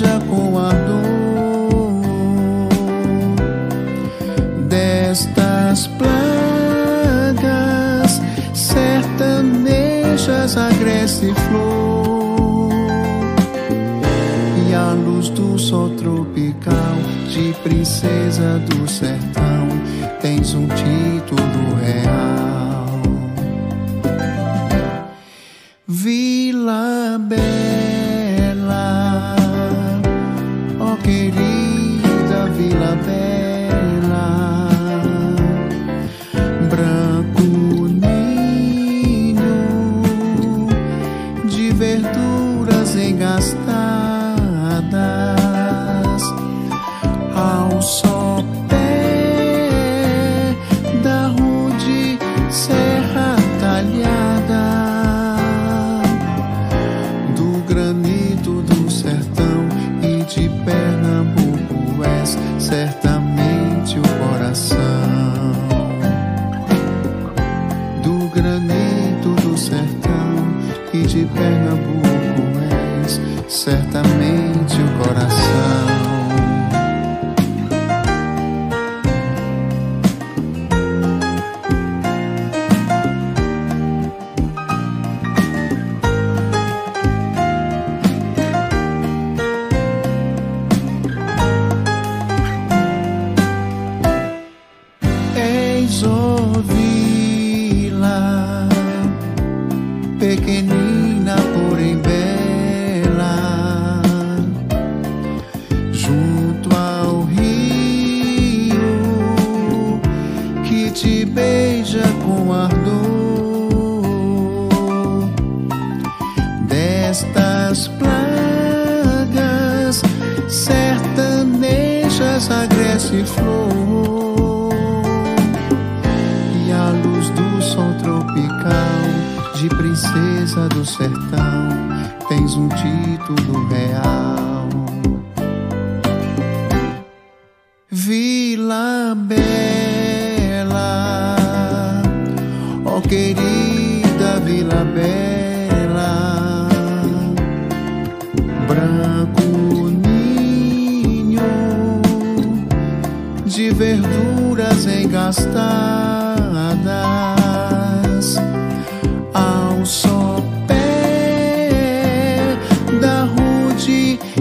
seja com a dor destas plagas sertanejas agreste flor. E a luz do sol tropical de princesa do sertão tens um tio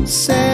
say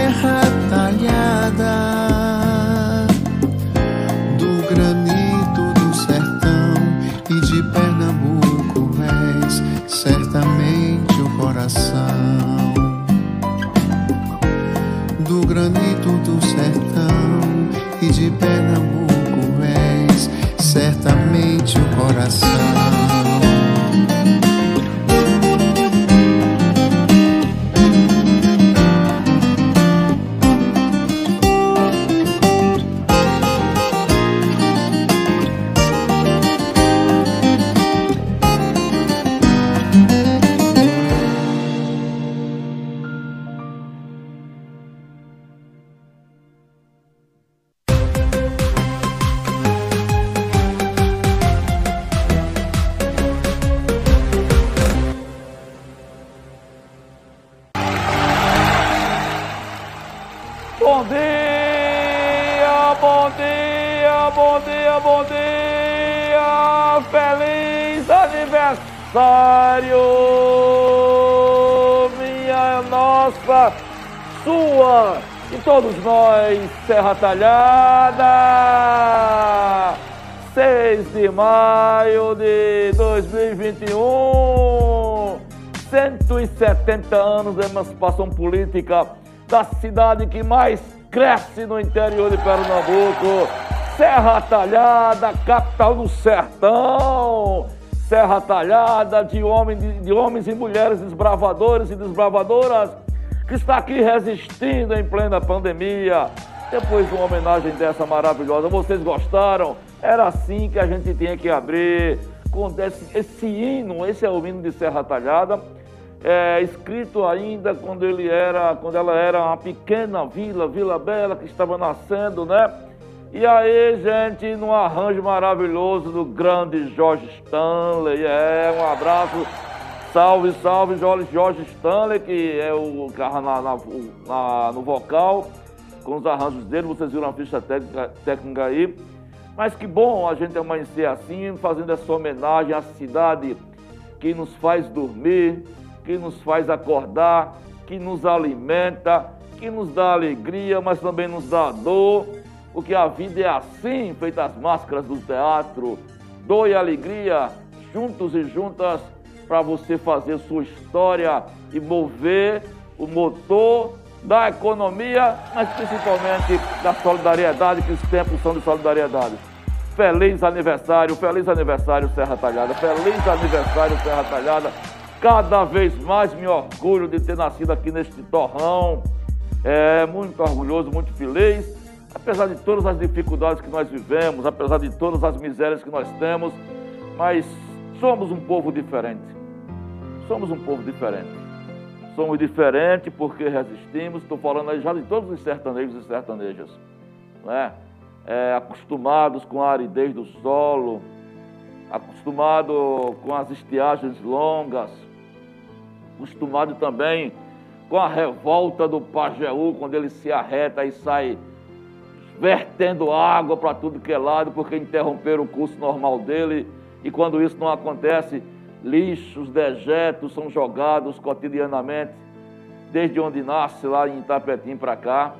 todos nós, Serra Talhada! 6 de maio de 2021, 170 anos de emancipação política da cidade que mais cresce no interior de Pernambuco. Serra Talhada, capital do sertão. Serra Talhada de, homem, de, de homens e mulheres desbravadores e desbravadoras que está aqui resistindo em plena pandemia. Depois de uma homenagem dessa maravilhosa, vocês gostaram? Era assim que a gente tinha que abrir com esse, esse hino, esse é o hino de Serra Talhada é, escrito ainda quando ele era, quando ela era uma pequena vila, Vila Bela, que estava nascendo, né? E aí, gente, num arranjo maravilhoso do grande Jorge Stanley, é, um abraço, salve, salve, Jorge, Stanley, que é o cara na, na, na, no vocal, com os arranjos dele, vocês viram a ficha técnica, técnica aí. Mas que bom a gente amanhecer assim, fazendo essa homenagem à cidade que nos faz dormir, que nos faz acordar, que nos alimenta, que nos dá alegria, mas também nos dá dor, porque a vida é assim, feita as máscaras do teatro, dor e alegria, juntos e juntas, para você fazer sua história e mover o motor da economia, mas principalmente da solidariedade, que os tempos são de solidariedade. Feliz aniversário, feliz aniversário Serra Talhada, feliz aniversário Serra Talhada. Cada vez mais me orgulho de ter nascido aqui neste torrão. É muito orgulhoso, muito feliz. Apesar de todas as dificuldades que nós vivemos, apesar de todas as misérias que nós temos, mas somos um povo diferente. Somos um povo diferente. Somos diferentes porque resistimos. Estou falando já de todos os sertanejos e sertanejas. Não é? É, acostumados com a aridez do solo, acostumado com as estiagens longas, acostumado também com a revolta do Pajeú, quando ele se arreta e sai vertendo água para tudo que é lado, porque interromperam o curso normal dele. E quando isso não acontece, lixos, dejetos são jogados cotidianamente, desde onde nasce, lá em Itapetim para cá.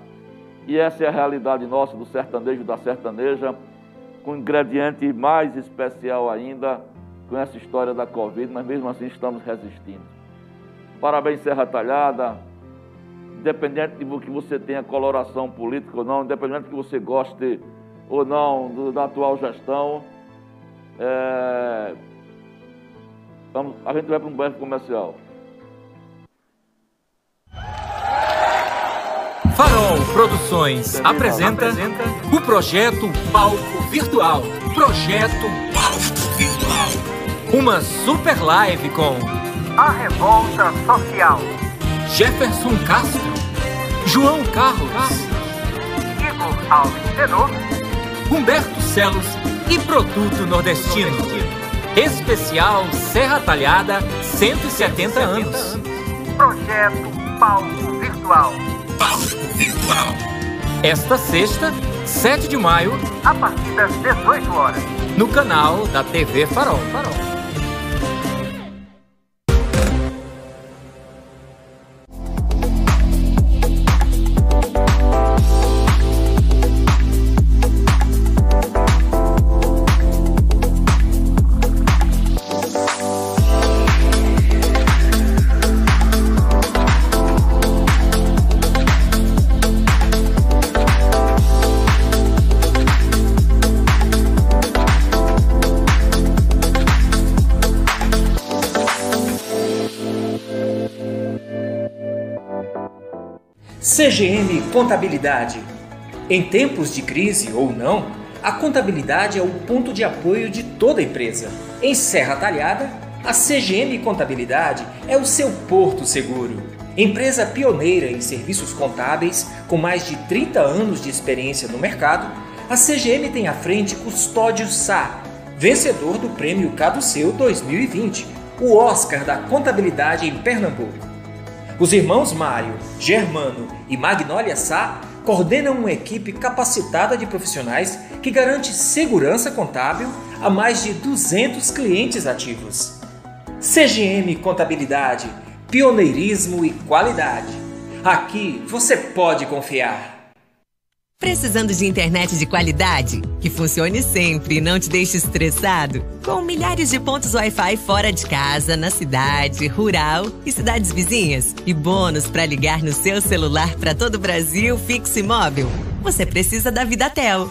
E essa é a realidade nossa do sertanejo, da sertaneja com um ingrediente mais especial ainda, com essa história da Covid, mas mesmo assim estamos resistindo. Parabéns, Serra Talhada. Independente de que você tenha coloração política ou não, independente de que você goste ou não da atual gestão, é... Vamos, a gente vai para um breve comercial. Farol Produções apresenta, apresenta o projeto Palco Virtual. Projeto Palco Virtual. Uma super live com A Revolta Social. Jefferson Castro, João Carlos, Igor Alves Tenor, Humberto Celos e Produto Nordestino. Especial Serra Talhada 170 anos. Projeto Palco Virtual. Virtual. Esta sexta, 7 de maio, a partir das 18 horas, no canal da TV Farol. Farol. CGM Contabilidade. Em tempos de crise ou não, a contabilidade é o ponto de apoio de toda empresa. Em Serra Talhada, a CGM Contabilidade é o seu porto seguro. Empresa pioneira em serviços contábeis, com mais de 30 anos de experiência no mercado, a CGM tem à frente Custódio Sá, vencedor do Prêmio Caduceu 2020, o Oscar da Contabilidade em Pernambuco. Os irmãos Mário, Germano e Magnólia Sá coordena uma equipe capacitada de profissionais que garante segurança contábil a mais de 200 clientes ativos. CGM Contabilidade, pioneirismo e qualidade. Aqui você pode confiar. Precisando de internet de qualidade? Que funcione sempre e não te deixe estressado? Com milhares de pontos Wi-Fi fora de casa, na cidade, rural e cidades vizinhas. E bônus para ligar no seu celular para todo o Brasil, fixo e móvel. Você precisa da Vidatel.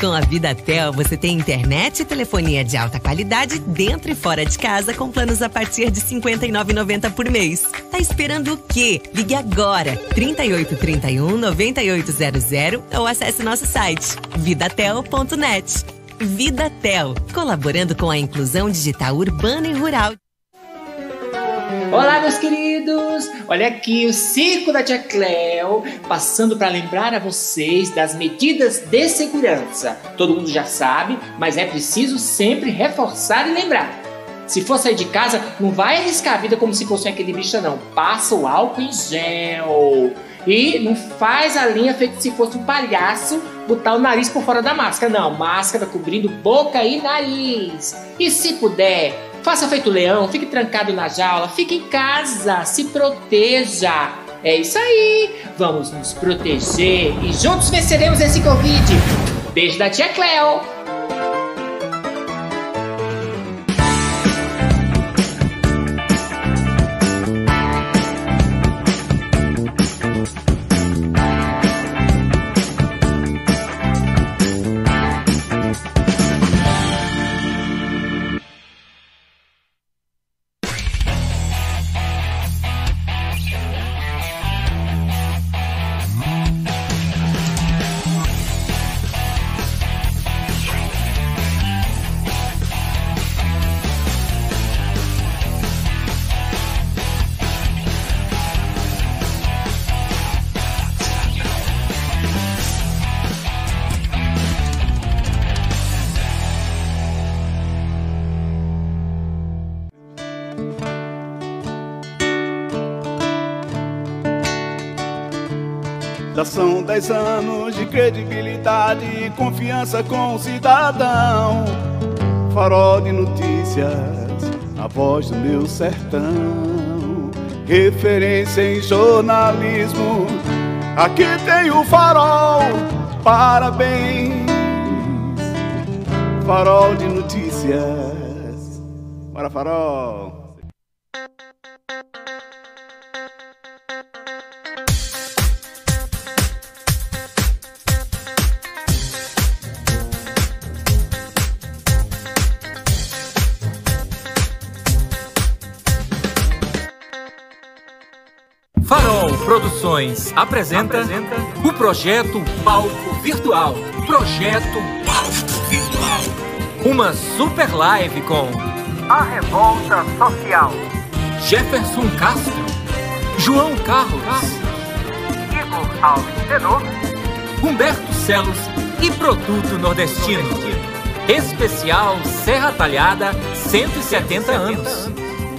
Com a Vidatel, você tem internet e telefonia de alta qualidade dentro e fora de casa com planos a partir de R$ 59,90 por mês. Tá esperando o quê? Ligue agora, 3831 9800 ou acesse nosso site vidatel.net. Vidatel, colaborando com a inclusão digital urbana e rural. Olá, meus queridos! Olha aqui o Circo da Tia Cleo, passando para lembrar a vocês das medidas de segurança. Todo mundo já sabe, mas é preciso sempre reforçar e lembrar. Se for sair de casa, não vai arriscar a vida como se fosse aquele bicho, não. Passa o álcool em gel. E não faz a linha feito se fosse um palhaço botar o nariz por fora da máscara. Não, máscara cobrindo boca e nariz. E se puder, Faça feito leão, fique trancado na jaula, fique em casa, se proteja. É isso aí, vamos nos proteger e juntos venceremos esse Covid. Beijo da tia Cleo. Já são dez anos de credibilidade e confiança com o cidadão. Farol de notícias, a voz do meu sertão. Referência em jornalismo, aqui tem o farol. Parabéns, farol de notícias. Farol. Farol Produções apresenta, o projeto Palco Virtual. Projeto Palco Virtual. Uma super live com A Revolta Social. Jefferson Castro, João Carlos, Igor Alves Tenor. Humberto Celos e Produto Nordestino. Especial Serra Talhada 170 anos.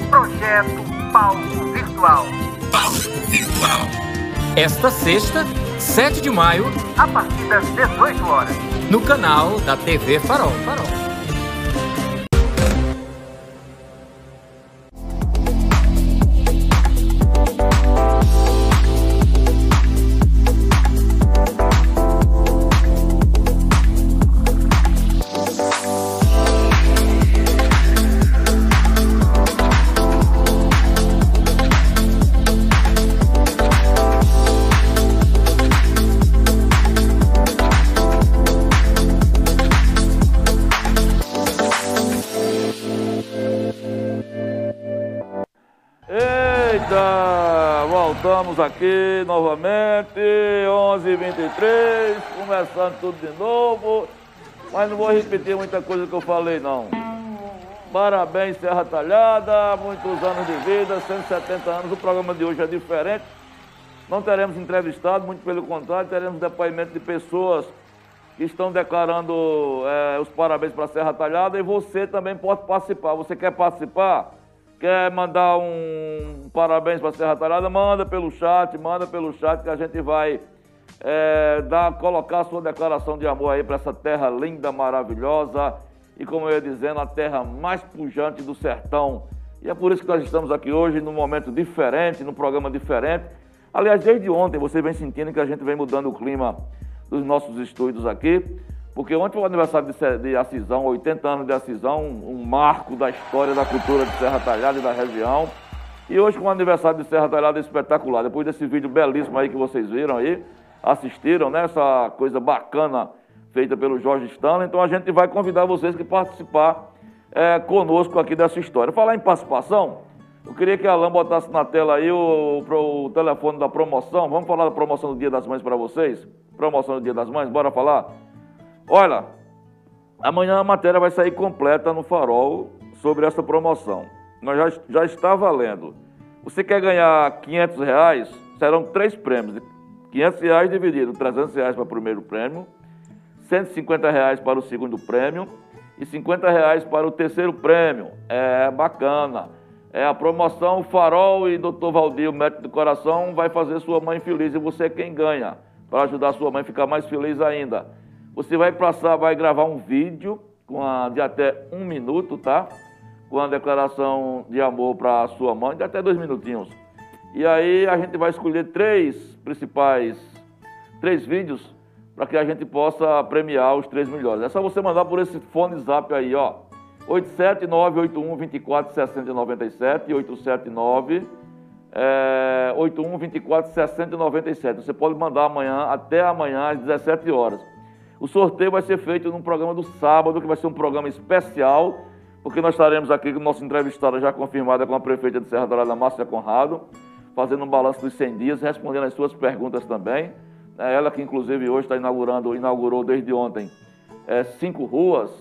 Projeto Palco Virtual. Palco Virtual. Esta sexta, 7 de maio, A partir das 18 horas. no canal da TV Farol. Eita, voltamos aqui novamente, 11h23, começando tudo de novo, mas não vou repetir muita coisa que eu falei não. Parabéns Serra Talhada, muitos anos de vida, 170 anos, o programa de hoje é diferente. Não teremos entrevistado, muito pelo contrário, teremos depoimento de pessoas que estão declarando eh, os parabéns para a Serra Talhada e você também pode participar. Você quer participar? Quer mandar um parabéns para a Serra Talhada? Manda pelo chat, manda pelo chat que a gente vai é, dar, colocar sua declaração de amor aí para essa terra linda, maravilhosa e, como eu ia dizendo, a terra mais pujante do sertão. E é por isso que nós estamos aqui hoje, num momento diferente, num programa diferente. Aliás, desde ontem você vem sentindo que a gente vem mudando o clima dos nossos estúdios aqui, porque ontem foi o aniversário de, de Acisão, 80 anos de Acisão, um marco da história da cultura de Serra Talhada e da região. E hoje com o aniversário de Serra Talhada espetacular. Depois desse vídeo belíssimo aí que vocês viram aí, assistiram, né? Essa coisa bacana feita pelo Jorge Stanley. Então a gente vai convidar vocês que participar é, conosco aqui dessa história. Falar em participação, eu queria que a Alain botasse na tela aí o, o, o, telefone da promoção. Vamos falar da promoção do Dia das Mães para vocês? Promoção do Dia das Mães, bora falar? Olha, amanhã a matéria vai sair completa no Farol sobre essa promoção. Nós já, já está valendo. Você quer ganhar 500 reais? Serão três prêmios. 500 reais dividido, 300 reais para o primeiro prêmio, 150 reais para o segundo prêmio e 50 reais para o terceiro prêmio. É bacana. É a promoção Farol e Dr. Valdir, o médico do coração, vai fazer sua mãe feliz e você é quem ganha, para ajudar sua mãe a ficar mais feliz ainda. Você vai passar, vai gravar um vídeo com a, de até um minuto, tá? Com a declaração de amor para a sua mãe, de até dois minutinhos. E aí a gente vai escolher três principais, três vídeos para que a gente possa premiar os três melhores. É só você mandar por esse fone zap aí, ó. 879-81-24-6097 e 879 é, 81 24 60 97. Você pode mandar amanhã, até amanhã, às 17 horas. O sorteio vai ser feito no programa do sábado, que vai ser um programa especial, porque nós estaremos aqui com nossa entrevistada já confirmada com a prefeita de Serra Dourada, Márcia Conrado fazendo um balanço dos 100 dias, respondendo as suas perguntas também. É ela que, inclusive, hoje está inaugurando, inaugurou desde ontem, é, cinco ruas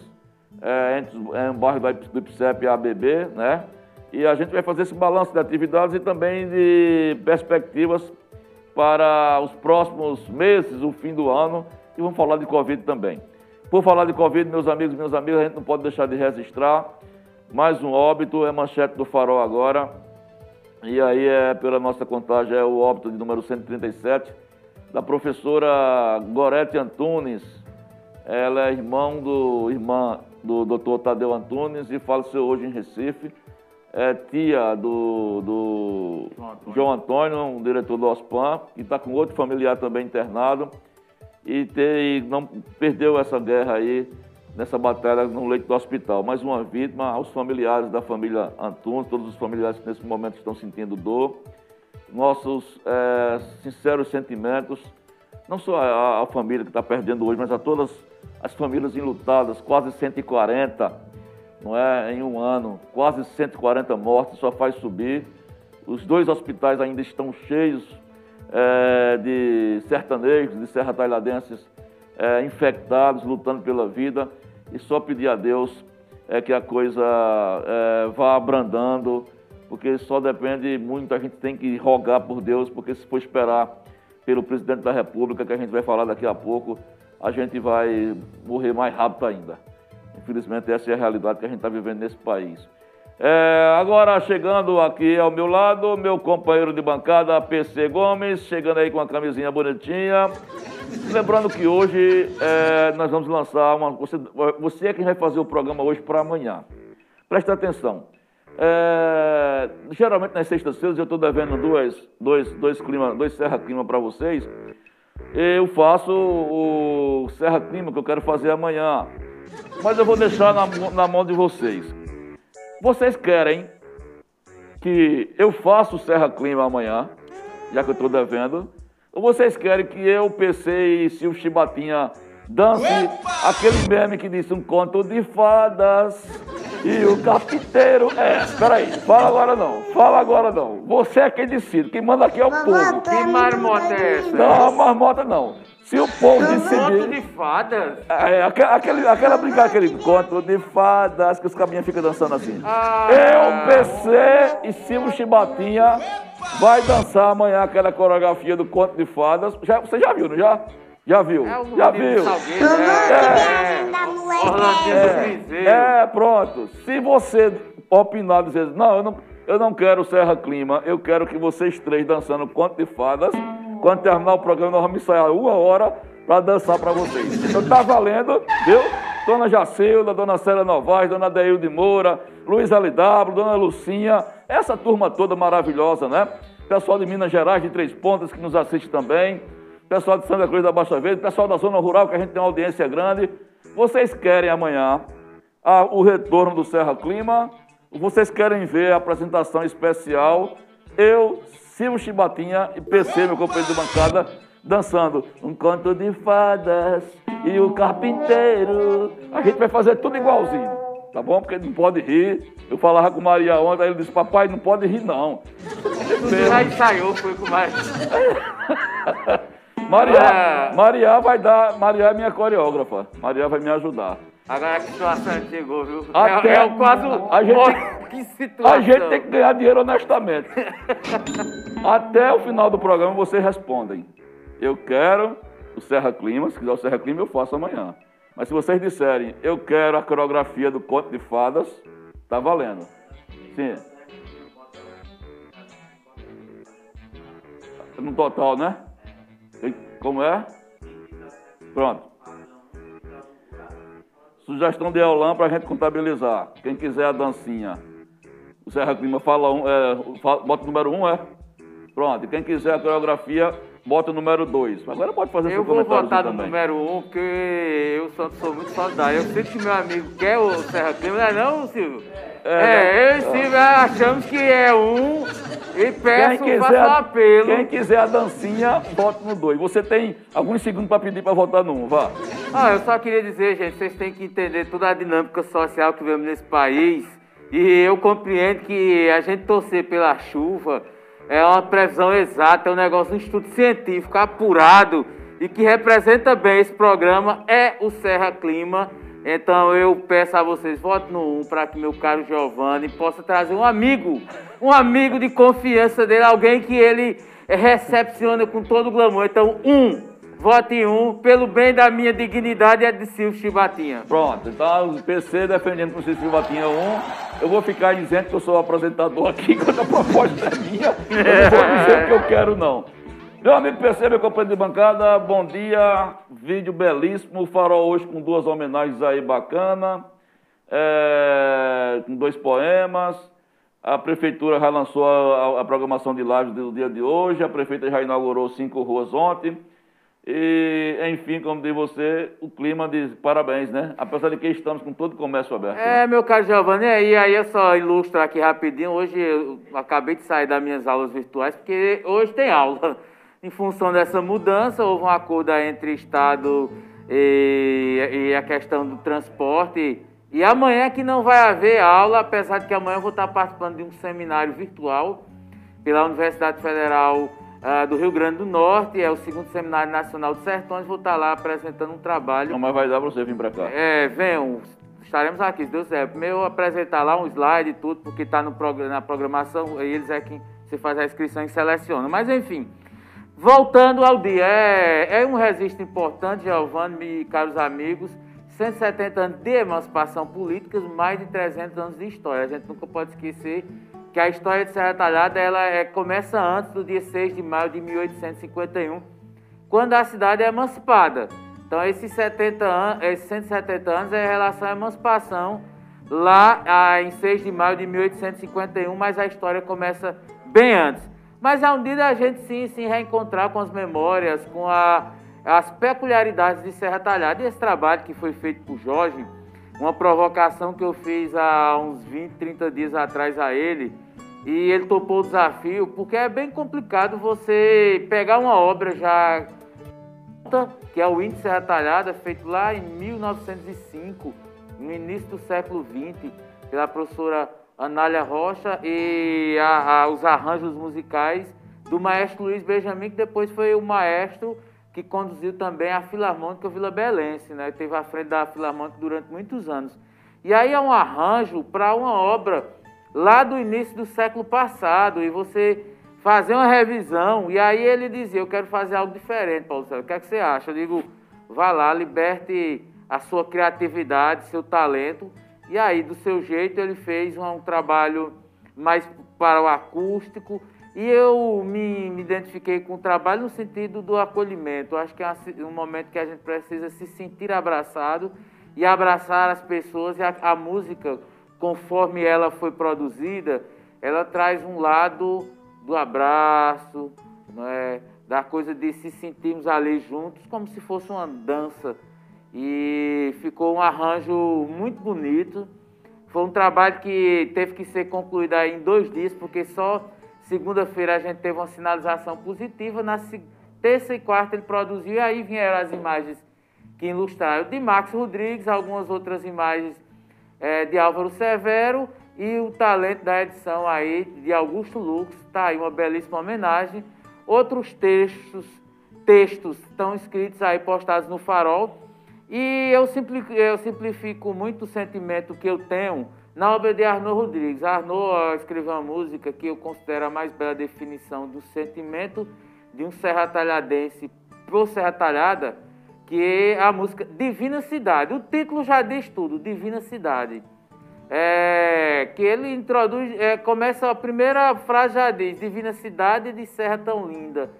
é, entre é, um bairro do IPSEP e ABB, né? E a gente vai fazer esse balanço de atividades e também de perspectivas para os próximos meses, o fim do ano, e vamos falar de Covid também. Por falar de Covid, meus amigos e minhas amigas, a gente não pode deixar de registrar mais um óbito, é manchete do Farol agora, e aí, é, pela nossa contagem, é o óbito de número 137 da professora Gorete Antunes. Ela é irmão do, irmã do doutor Tadeu Antunes e faleceu hoje em Recife. É tia do, do João, Antônio. João Antônio, um diretor do OSPAN, que está com outro familiar também internado. E, ter, não perdeu essa guerra aí nessa batalha no leito do hospital. Mais uma vítima aos familiares da família Antunes, todos os familiares que nesse momento estão sentindo dor. Nossos é, sinceros sentimentos, não só a família que está perdendo hoje, mas a todas as famílias enlutadas, quase 140, não é, em um ano, quase 140 mortes, só faz subir. Os dois hospitais ainda estão cheios é, de sertanejos, de serra tailadenses é, infectados, lutando pela vida e só pedir a Deus é que a coisa é, vá abrandando, porque só depende muito, a gente tem que rogar por Deus, porque se for esperar pelo presidente da República, que a gente vai falar daqui a pouco, a gente vai morrer mais rápido ainda. Infelizmente, essa é a realidade que a gente está vivendo nesse país. É, agora, chegando aqui ao meu lado, meu companheiro de bancada, PC Gomes, chegando aí com a camisinha bonitinha. Lembrando que hoje é, nós vamos lançar uma. Você, você é quem vai fazer o programa hoje para amanhã. Presta atenção. É, geralmente nas sextas-feiras eu estou devendo duas, dois, dois, clima, dois Serra Clima para vocês. Eu faço o Serra Clima que eu quero fazer amanhã. Mas eu vou deixar na, na mão de vocês. Vocês querem que eu faça o Serra Clima amanhã, já que eu estou devendo, ou vocês querem que eu, PC e Silvio Chibatinha dance Epa! aquele meme que disse um conto de fadas e o capiteiro. É, peraí, fala agora não, fala agora não. Você é quem decide, quem manda aqui é o povo. Que marmota é essa? Não, marmota não. Se o povo decidir. Conto de fadas? É, aquele, aquela brincar, aquele conto de fadas que os caminhos ficam dançando assim. Ah. Eu, PC e Silvio Chibatinha vai dançar amanhã aquela coreografia do conto de fadas. Já, você já viu, não já? Já viu? É já viu? Salgueiro? É. Do Cruzeiro. É, pronto. Se você opinar, dizer, não, eu não, eu não quero Serra Clima, eu quero que vocês três dançando conto de fadas, Quando terminar o programa, nós vamos ensaiar uma hora para dançar para vocês. Então tá valendo, viu? Dona Jacilda, Dona Célia Novaes, Dona Deilde Moura, Luiz LW, Dona Lucinha, essa turma toda maravilhosa, né? Pessoal de Minas Gerais, de Três Pontas, que nos assiste também. Pessoal de Santa Cruz da Baixa Verde, pessoal da Zona Rural, que a gente tem uma audiência grande. Vocês querem amanhã ah, o retorno do Serra Clima? Vocês querem ver a apresentação especial? Eu, Silvio Chibatinha e PC, meu companheiro de bancada, dançando um canto de fadas e o carpinteiro. A gente vai fazer tudo igualzinho, tá bom? Porque não pode rir. Eu falava com Maria ontem, ele disse, papai, não pode rir não. Já ensaiou, foi com mais. Maria, Maria vai dar, Maria é minha coreógrafa. Maria vai me ajudar. Agora que situação chegou, viu? Até- é, é o quase. A gente- que situação. A gente tem que ganhar dinheiro honestamente. Até o final do programa vocês respondem. Eu quero o Serra Clima, se quiser o Serra Clima eu faço amanhã. Mas se vocês disserem, eu quero a coreografia do Conto de Fadas, tá valendo. Sim. No total, né? Como é? Pronto. Sugestão de Eulan para a gente contabilizar. Quem quiser a dancinha. O Serra Clima fala um, é, bota o número um, é? Pronto. Quem quiser a coreografia, bota o número dois. Agora pode fazer Eu seu vou comentário votar no também. número um, porque eu sou, sou muito solidário. Eu sei que meu amigo quer o Serra Clima, não é não, Silvio? É, eu e Silvio achamos que é um e peço, Quem quiser, um apelo. quem quiser a dancinha, bota no dois. Você tem alguns segundos para pedir para votar no um, vá. Ah, eu só queria dizer, gente, vocês têm que entender toda a dinâmica social que vemos nesse país. E eu compreendo que a gente torcer pela chuva é uma previsão exata, é um negócio, um estudo científico apurado e que representa bem esse programa é o Serra Clima. Então eu peço a vocês, votem no 1 para que meu caro Giovanni possa trazer um amigo, um amigo de confiança dele, alguém que ele recepciona com todo o glamour. Então, um, vote em um, pelo bem da minha dignidade e a de Silvio Chibatinha. Pronto, então o PC defendendo com o Cícero Batinha um. Eu vou ficar dizendo que eu sou o apresentador aqui quando a proposta é minha. Eu não vou dizer o que eu quero, não. Meu amigo PC, meu companheiro de bancada, bom dia. Vídeo belíssimo. Farol hoje com duas homenagens aí bacana. é, com dois poemas. A prefeitura já lançou a, a- a programação de lives do dia de hoje. A prefeita já inaugurou cinco ruas ontem. E, enfim, como diz você, o clima de parabéns, né? Apesar de que estamos com todo o comércio aberto. né? É, meu caro Giovanni, e aí eu só ilustro aqui rapidinho. Hoje eu acabei de sair das minhas aulas virtuais, porque hoje tem aula. Em função dessa mudança, houve um acordo entre Estado e, e a questão do transporte. E amanhã que não vai haver aula, apesar de que amanhã eu vou estar participando de um seminário virtual pela Universidade Federal ah, do Rio Grande do Norte, é o segundo Seminário Nacional de Sertões, vou estar lá apresentando um trabalho Não, mas vai dar para você vir para cá. é, venham, estaremos aqui, se Deus quiser. Primeiro eu apresentar lá um slide e tudo, porque está na programação, eles é quem você faz a inscrição e seleciona. Mas enfim, voltando ao dia, é, é um registro importante, Giovanni e caros amigos, 170 anos de emancipação política, mais de 300 anos de história. A gente nunca pode esquecer que a história de Serra Talhada ela é, começa antes do dia 6 de maio de 1851, quando a cidade é emancipada. Então, esses, 70 anos, esses 170 anos é em relação à emancipação, lá ah, em 6 de maio de 1851, mas a história começa bem antes. Mas é um dia da gente sim se reencontrar com as memórias, com a- as peculiaridades de Serra Talhada. E esse trabalho que foi feito por Jorge, uma provocação que eu fiz há uns 20, 30 dias atrás a ele, e ele topou o desafio, porque é bem complicado você pegar uma obra já que é o Índice Serra Talhada, feito lá em 1905, no início do século XX, pela professora Anália Rocha e a- a- os arranjos musicais do maestro Luiz Benjamin, que depois foi o maestro que conduziu também a Filarmônica Vila Belense, né? Teve à frente da Filarmônica durante muitos anos. E aí é um arranjo para uma obra lá do início do século passado, e você fazer uma revisão, e aí ele dizia, eu quero fazer algo diferente, Paulo César, o que, é que você acha? Eu digo, vá lá, liberte a sua criatividade, seu talento, e aí, do seu jeito, ele fez um, um trabalho mais para o acústico, E eu me, me identifiquei com o trabalho no sentido do acolhimento. Acho que é um momento que a gente precisa se sentir abraçado e abraçar as pessoas. E a, a música, conforme ela foi produzida, ela traz um lado do abraço, é? da coisa de se sentirmos ali juntos, como se fosse uma dança. E ficou um arranjo muito bonito. Foi um trabalho que teve que ser concluído em dois dias, porque só segunda-feira a gente teve uma sinalização positiva. Na terça e quarta ele produziu, e aí vieram as imagens que ilustraram de Max Rodrigues, algumas outras imagens eh, de Álvaro Severo e o talento da edição aí de Augusto Lux. Está aí uma belíssima homenagem. Outros textos, textos estão escritos aí, postados no Farol. E eu, simpli- eu simplifico muito o sentimento que eu tenho na obra de Arnaud Rodrigues. Arnaud escreveu uma música que eu considero a mais bela definição do sentimento de um serra talhadense pro Serra Talhada, que é a música Divina Cidade. O título já diz tudo, Divina Cidade. É, que ele introduz, é, começa a primeira frase já diz, Divina Cidade de Serra Tão Linda.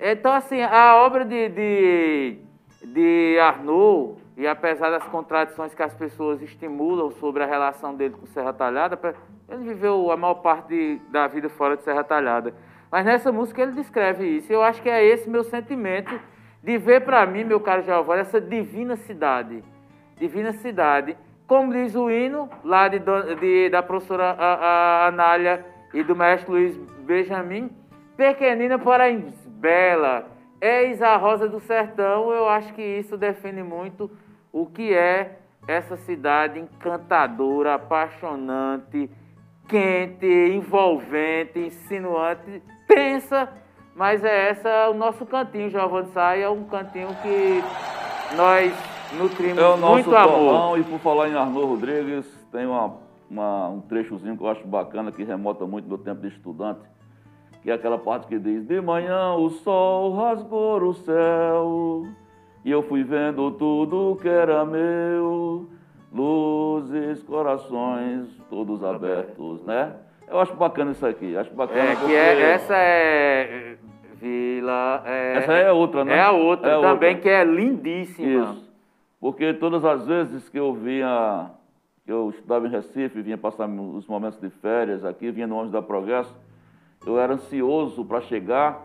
Então, assim, a obra de, de, de Arnaud, e apesar das contradições que as pessoas estimulam sobre a relação dele com Serra Talhada, ele viveu a maior parte de- da vida fora de Serra Talhada. Mas nessa música ele descreve isso. Eu acho que é esse meu sentimento de ver para mim, meu caro Giovanni, essa divina cidade. Divina cidade. Como diz o hino lá de, de- da professora a- a Anália e do mestre Luiz Benjamin, pequenina, porém bela, eis a rosa do sertão. Eu acho que isso define muito o que é essa cidade encantadora, apaixonante, quente, envolvente, insinuante, tensa, mas é essa o nosso cantinho, Giovanni Sai, é um cantinho que nós nutrimos É o nosso muito amor. torrão, e por falar em Arnaud Rodrigues, tem uma, uma- um trechozinho que eu acho bacana, que remota muito do tempo de estudante, que é aquela parte que diz, de manhã o sol rasgou o céu, e eu fui vendo tudo que era meu, luzes, corações, todos abertos, né? Eu acho bacana isso aqui, acho bacana É, porque... que é, essa é Vila. é- Essa é outra, né? É a outra É também, outra. que é lindíssima. Isso. Porque todas as vezes que eu vinha, que eu estudava em Recife, vinha passar os momentos de férias aqui, vinha no ônibus da Progresso, eu era ansioso para chegar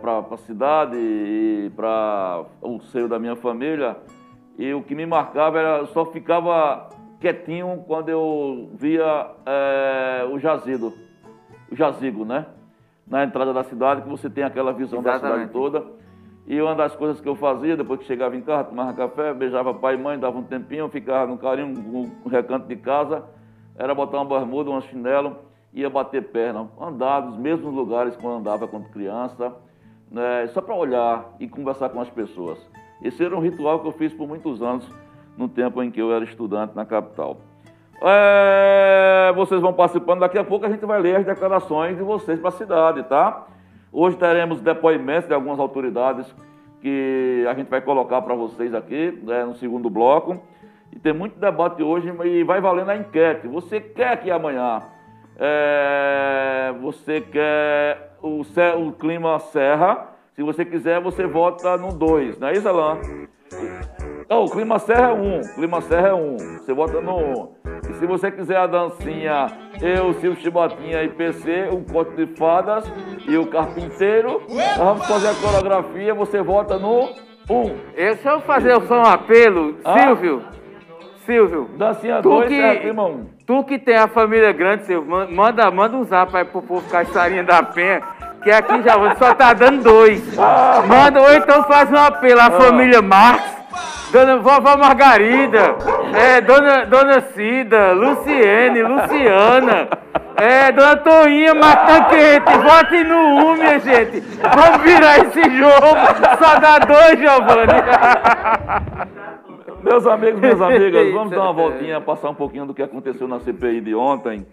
para a cidade e para o seio da minha família. E o que me marcava era, só ficava quietinho quando eu via eh, o jazido, o jazigo, né? Na entrada da cidade, que você tem aquela visão da cidade Exatamente. toda. E uma das coisas que eu fazia, depois que chegava em casa, tomava café, beijava pai e mãe, dava um tempinho, ficava no carinho, no recanto de casa, era botar uma bermuda, um chinelo, ia bater perna, andar nos mesmos lugares eu andava quando criança, né, só para olhar e conversar com as pessoas. Esse era um ritual que eu fiz por muitos anos, no tempo em que eu era estudante na capital. É, vocês vão participando, daqui a pouco a gente vai ler as declarações de vocês para a cidade, tá? Hoje teremos depoimentos de algumas autoridades que a gente vai colocar para vocês aqui, né, no segundo bloco. E tem muito debate hoje e vai valendo a enquete. Você quer que amanhã é, você quer o, o clima serra? Se você quiser, você vota no 2, não é isso, Alain? Não, o clima serra é 1, um, o clima serra é 1, um. você vota no 1. Um. E se você quiser a dancinha, eu, Silvio Chibatinha e PC, um conto de fadas e o carpinteiro, nós vamos fazer a coreografia, você vota no 1. Um. Eu, eu fazer só um apelo, Ah. Silvio. Silvio. Dancinha Tu 2, que- 1. Um. Tu que tem a família grande, Silvio, man- manda, manda um zap aí pro povo ficar estarinha da penha, que aqui já só tá dando dois. Manda, ou então faz um apelo à família Marx, dona vovó Margarida, é, dona, dona Cida, Luciene, Luciana, é, dona Toinha, Matanquete, vote no 1, um, minha gente. Vamos virar esse jogo, só dá dois, Giovanni. Meus amigos, minhas amigas, vamos dar uma voltinha, passar um pouquinho do que aconteceu na CPI de ontem.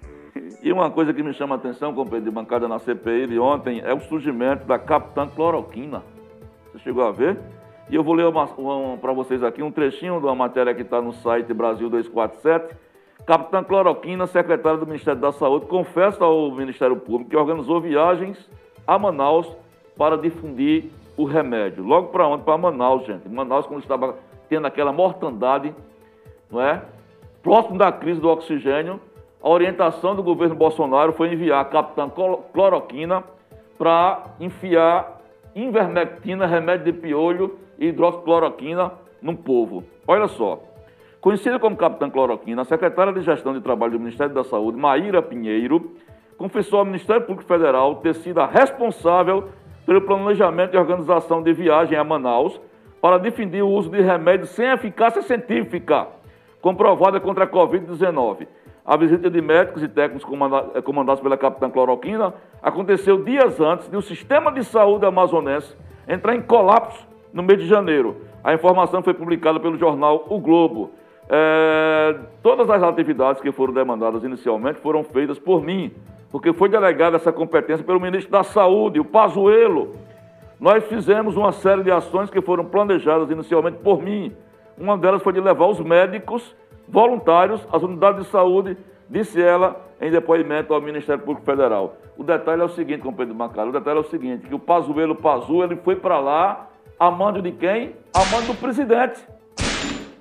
E uma coisa que me chama a atenção, companheiro de bancada na CPI de ontem, é o surgimento da Capitã Cloroquina. Você chegou a ver? E eu vou ler para vocês aqui um trechinho de uma matéria que está no site Brasil 247, Capitã Cloroquina, secretária do Ministério da Saúde, confessa ao Ministério Público que organizou viagens a Manaus para difundir o remédio. Logo para onde? Para Manaus, gente. Manaus, quando estava tendo aquela mortandade, não é? Próximo da crise do oxigênio, a orientação do governo Bolsonaro foi enviar a capitã cloroquina para enfiar invermectina, remédio de piolho e hidroxicloroquina no povo. Olha só. Conhecida como capitã cloroquina, a secretária de Gestão de Trabalho do Ministério da Saúde, Maíra Pinheiro, confessou ao Ministério Público Federal ter sido a responsável pelo planejamento e organização de viagem a Manaus para defender o uso de remédios sem eficácia científica comprovada contra a Covid-19. A visita de médicos e técnicos eh, comandados pela capitã Cloroquina aconteceu dias antes de o sistema de saúde amazonense entrar em colapso no mês de janeiro. A informação foi publicada pelo jornal O Globo. É, todas as atividades que foram demandadas inicialmente foram feitas por mim, porque foi delegada essa competência pelo ministro da Saúde, o Pazuello. Nós fizemos uma série de ações que foram planejadas inicialmente por mim. Uma delas foi de levar os médicos voluntários às unidades de saúde, disse ela em depoimento ao Ministério Público Federal. O detalhe é o seguinte, companheiro Macalho, o detalhe é o seguinte, que o Pazuello Pazu, ele foi para lá a mando de quem? A mando do presidente.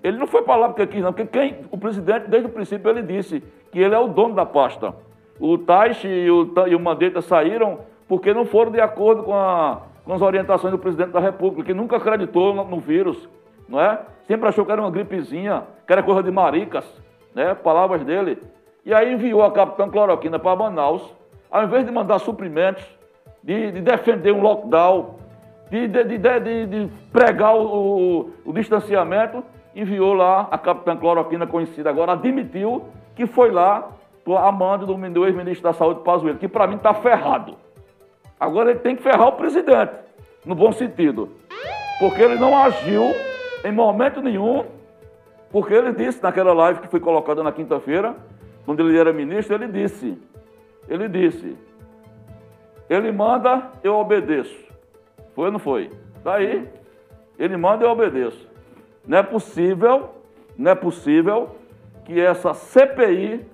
Ele não foi para lá porque quis, não, porque quem, o presidente, desde o princípio, ele disse que ele é o dono da pasta. O Taixe e o, e o Mandetta saíram porque não foram de acordo com, a, com as orientações do presidente da República, que nunca acreditou no, no vírus, não é? Sempre achou que era uma gripezinha, que era coisa de maricas, né? Palavras dele. E aí enviou a capitã Cloroquina para Manaus, ao invés de mandar suprimentos, de, de defender um lockdown, de, de, de, pregar o, o, o, distanciamento, enviou lá a capitã Cloroquina, conhecida agora, admitiu que foi lá a mando do, do ex-ministro da Saúde, Pazuello, que para mim está ferrado. Agora ele tem que ferrar o presidente, no bom sentido. Porque ele não agiu em momento nenhum, porque ele disse naquela live que foi colocada na quinta-feira, quando ele era ministro, ele disse, ele disse, ele manda, eu obedeço. Foi ou não foi? Está aí. Ele manda, eu obedeço. Não é possível, não é possível que essa CPI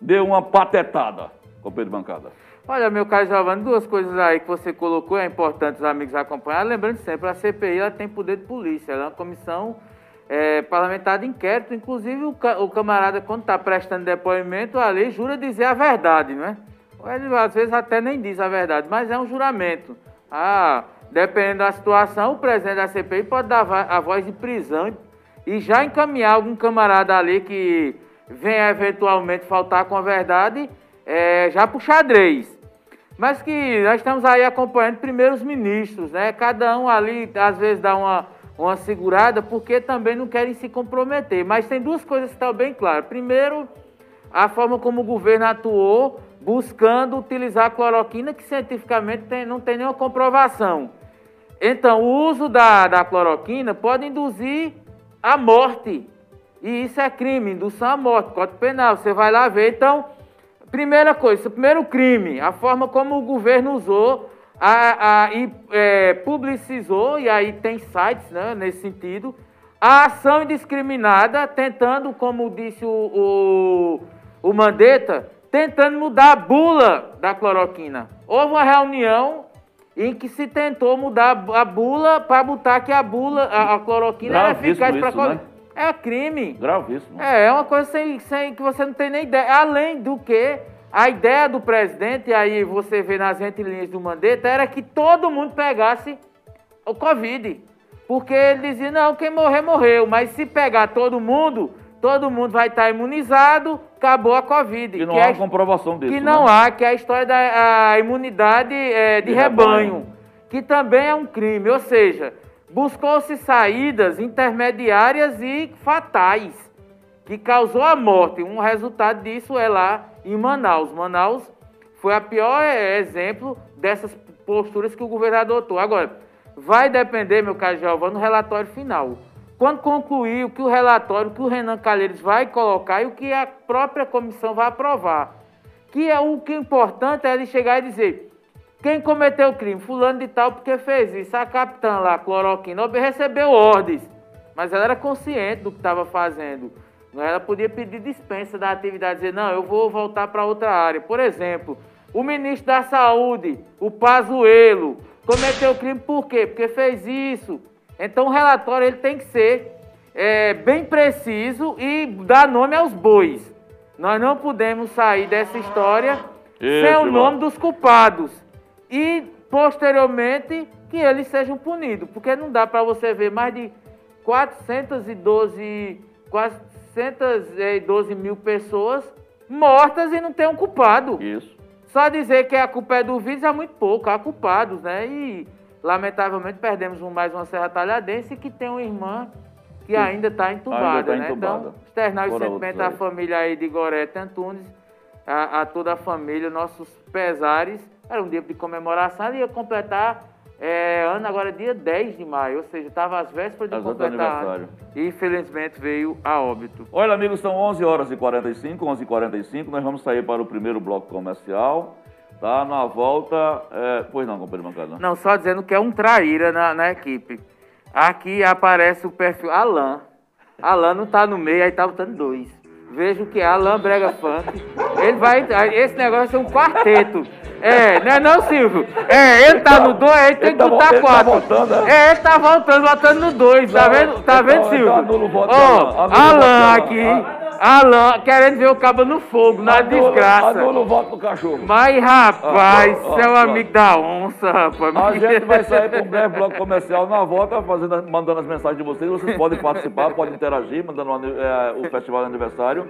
dê uma patetada, companheiro de bancada. Olha, meu caro Giovanni, duas coisas aí que você colocou, é importante os amigos acompanhar. Lembrando sempre, a CPI ela tem poder de polícia, ela é uma comissão é, parlamentar de inquérito. Inclusive, o, o camarada, quando está prestando depoimento, a lei jura dizer a verdade, não é? Ele às vezes até nem diz a verdade, mas é um juramento. Ah, dependendo da situação, o presidente da CPI pode dar a voz de prisão e já encaminhar algum camarada ali que venha eventualmente faltar com a verdade, é, já para o xadrez. Mas que nós estamos aí acompanhando primeiros ministros, né? Cada um ali às vezes dá uma uma segurada, porque também não querem se comprometer. Mas tem duas coisas que estão bem claras. Primeiro, a forma como o governo atuou buscando utilizar a cloroquina, que cientificamente tem, não tem nenhuma comprovação. Então, o uso da, da cloroquina pode induzir a morte. E isso é crime, indução à morte, código penal. Você vai lá ver. Então, primeira coisa, primeiro crime, a forma como o governo usou a, a, e é, publicizou, e aí tem sites né, nesse sentido, a ação indiscriminada, tentando, como disse o, o, o Mandetta, tentando mudar a bula da cloroquina. Houve uma reunião em que se tentou mudar a bula para botar que a bula, a, a cloroquina era eficaz para. Né? É crime. Gravíssimo. É, é uma coisa sem, sem que você não tem nem ideia. Além do que a ideia do presidente, e aí você vê nas entrelinhas do Mandetta, era que todo mundo pegasse o Covid. Porque ele dizia, não, quem morrer, morreu. Mas se pegar todo mundo, todo mundo vai estar imunizado, acabou a Covid. E não que há é, comprovação disso. Que não né? há, que é a história da imunidade é, de, de rebanho, rebanho, que também é um crime. Ou seja, buscou-se saídas intermediárias e fatais, que causou a morte. Um resultado disso é lá em Manaus. Manaus foi a pior é, exemplo dessas posturas que o governo adotou. Agora, vai depender, meu caro Giovanni, do relatório final. Quando concluir o que o relatório, o que o Renan Calheiros vai colocar e o que a própria comissão vai aprovar. Que é o que é importante é ele chegar e dizer quem cometeu o crime, fulano de tal, porque fez isso. A capitã lá, cloroquina, recebeu ordens, mas ela era consciente do que estava fazendo. Ela podia pedir dispensa da atividade, dizer, não, eu vou voltar para outra área. Por exemplo, o ministro da Saúde, o Pazuello, cometeu crime por quê? Porque fez isso. Então o relatório ele tem que ser é, bem preciso e dar nome aos bois. Nós não podemos sair dessa história Isso, sem o nome dos culpados. E, posteriormente, que eles sejam punidos. Porque não dá para você ver mais de 412, 412 mil pessoas mortas e não ter um culpado. Isso. Só dizer que a culpa é do vírus é muito pouco, há culpados, né? E, lamentavelmente, perdemos mais uma Serra Talhadense que tem uma irmã que ainda está entubada, Ainda tá né? entubada. Então, externar os sentimentos aí. família aí de Gorete Antunes, a, a toda a família, nossos pesares. Era um dia de comemoração, ele ia completar é, ano agora dia 10 de maio, ou seja, estava às vésperas de completar ano. aniversário. E infelizmente veio a óbito. Olha, amigos, são 11 horas e 45, 11 e 45 Nós vamos sair para o primeiro bloco comercial. Tá? Na volta. é, Pois não, companheiro bancada. Não, só dizendo que é um traíra na, na equipe. Aqui aparece o perfil Alan. Alan não tá no meio, aí tá botando dois. Vejo que é Alan Brega Funk. Ele vai. Esse negócio é um quarteto. É, não é não, Silvio? É, ele tá no dois, aí tem Ele que tá vo- botar ele tá quatro. voltando, é? é, ele tá voltando, botando no dois. Tá Não, vendo, tá então, vendo, então Silvio? Ó, Alan, anula o voto de Alan Alan. aqui. Alan, querendo ver o cabo no fogo, na Anula- desgraça. Anula o voto do cachorro. Mas, rapaz, Ah, ah, é um ah, amigo da onça, rapaz. A gente vai sair para um breve bloco comercial na volta, fazendo, mandando as mensagens de vocês. Vocês podem participar, podem interagir, mandando é, o festival de aniversário,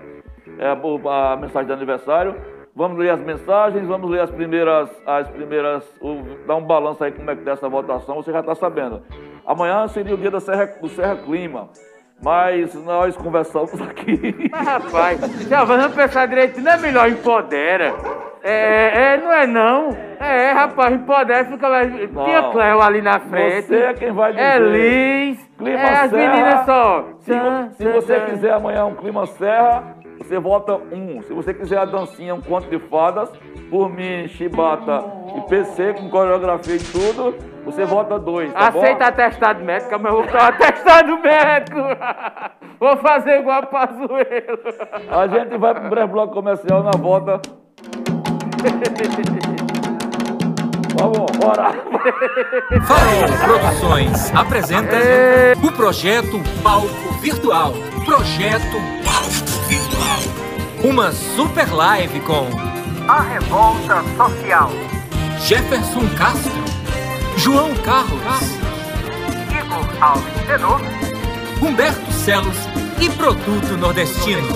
é, a mensagem de aniversário. Vamos ler as mensagens, vamos ler as primeiras, as primeiras, o- dar um balanço aí como é que tá essa votação, você já está sabendo. Amanhã seria o dia da Serra, do Serra Clima, mas nós conversamos aqui. Mas, rapaz, já vamos pensar direito, não é melhor empodera? É, é, não é não. É, rapaz, empodera, fica lá. Tinha Cléo ali na frente. Você é quem vai dizer. É Liz. Clima é as Serra. meninas só. Se, se você quiser amanhã um clima serra, você vota um. Se você quiser a dancinha, um conto de fadas, por mim, chibata e PC com coreografia e tudo, você vota dois, tá Aceita bom? atestado médico, mas eu vou botar o atestado médico. Vou fazer igual a Pazuelo. A gente vai pro breve bloco comercial na volta. Vamos, bora! Farol Produções apresenta o projeto Palco Virtual. Projeto Palco Virtual. Uma super live com A revolta social. Jefferson Castro, João Carlos, Igor Alves Tenor. Humberto Celos e Produto Nordestino.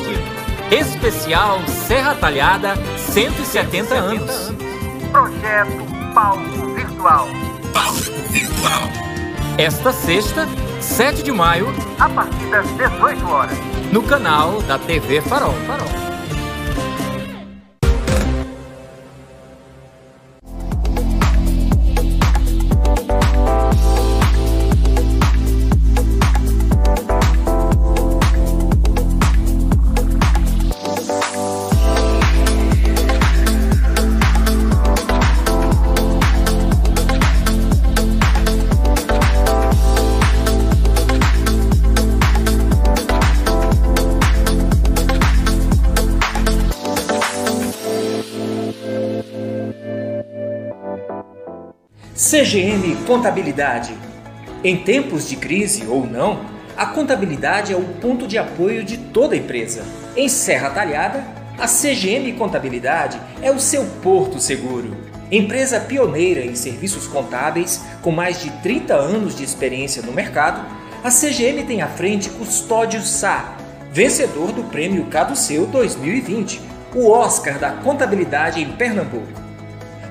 Especial Serra Talhada 170 anos. Projeto Palco Virtual. Palco Virtual. Esta sexta, 7 de maio, A partir das 18 horas. no canal da TV Farol. Farol. CGM Contabilidade. Em tempos de crise ou não, a contabilidade é o ponto de apoio de toda empresa. Em Serra Talhada, a CGM Contabilidade é o seu porto seguro. Empresa pioneira em serviços contábeis, com mais de 30 anos de experiência no mercado, a CGM tem à frente Custódio Sá, vencedor do Prêmio Caduceu 2020, o Oscar da Contabilidade em Pernambuco.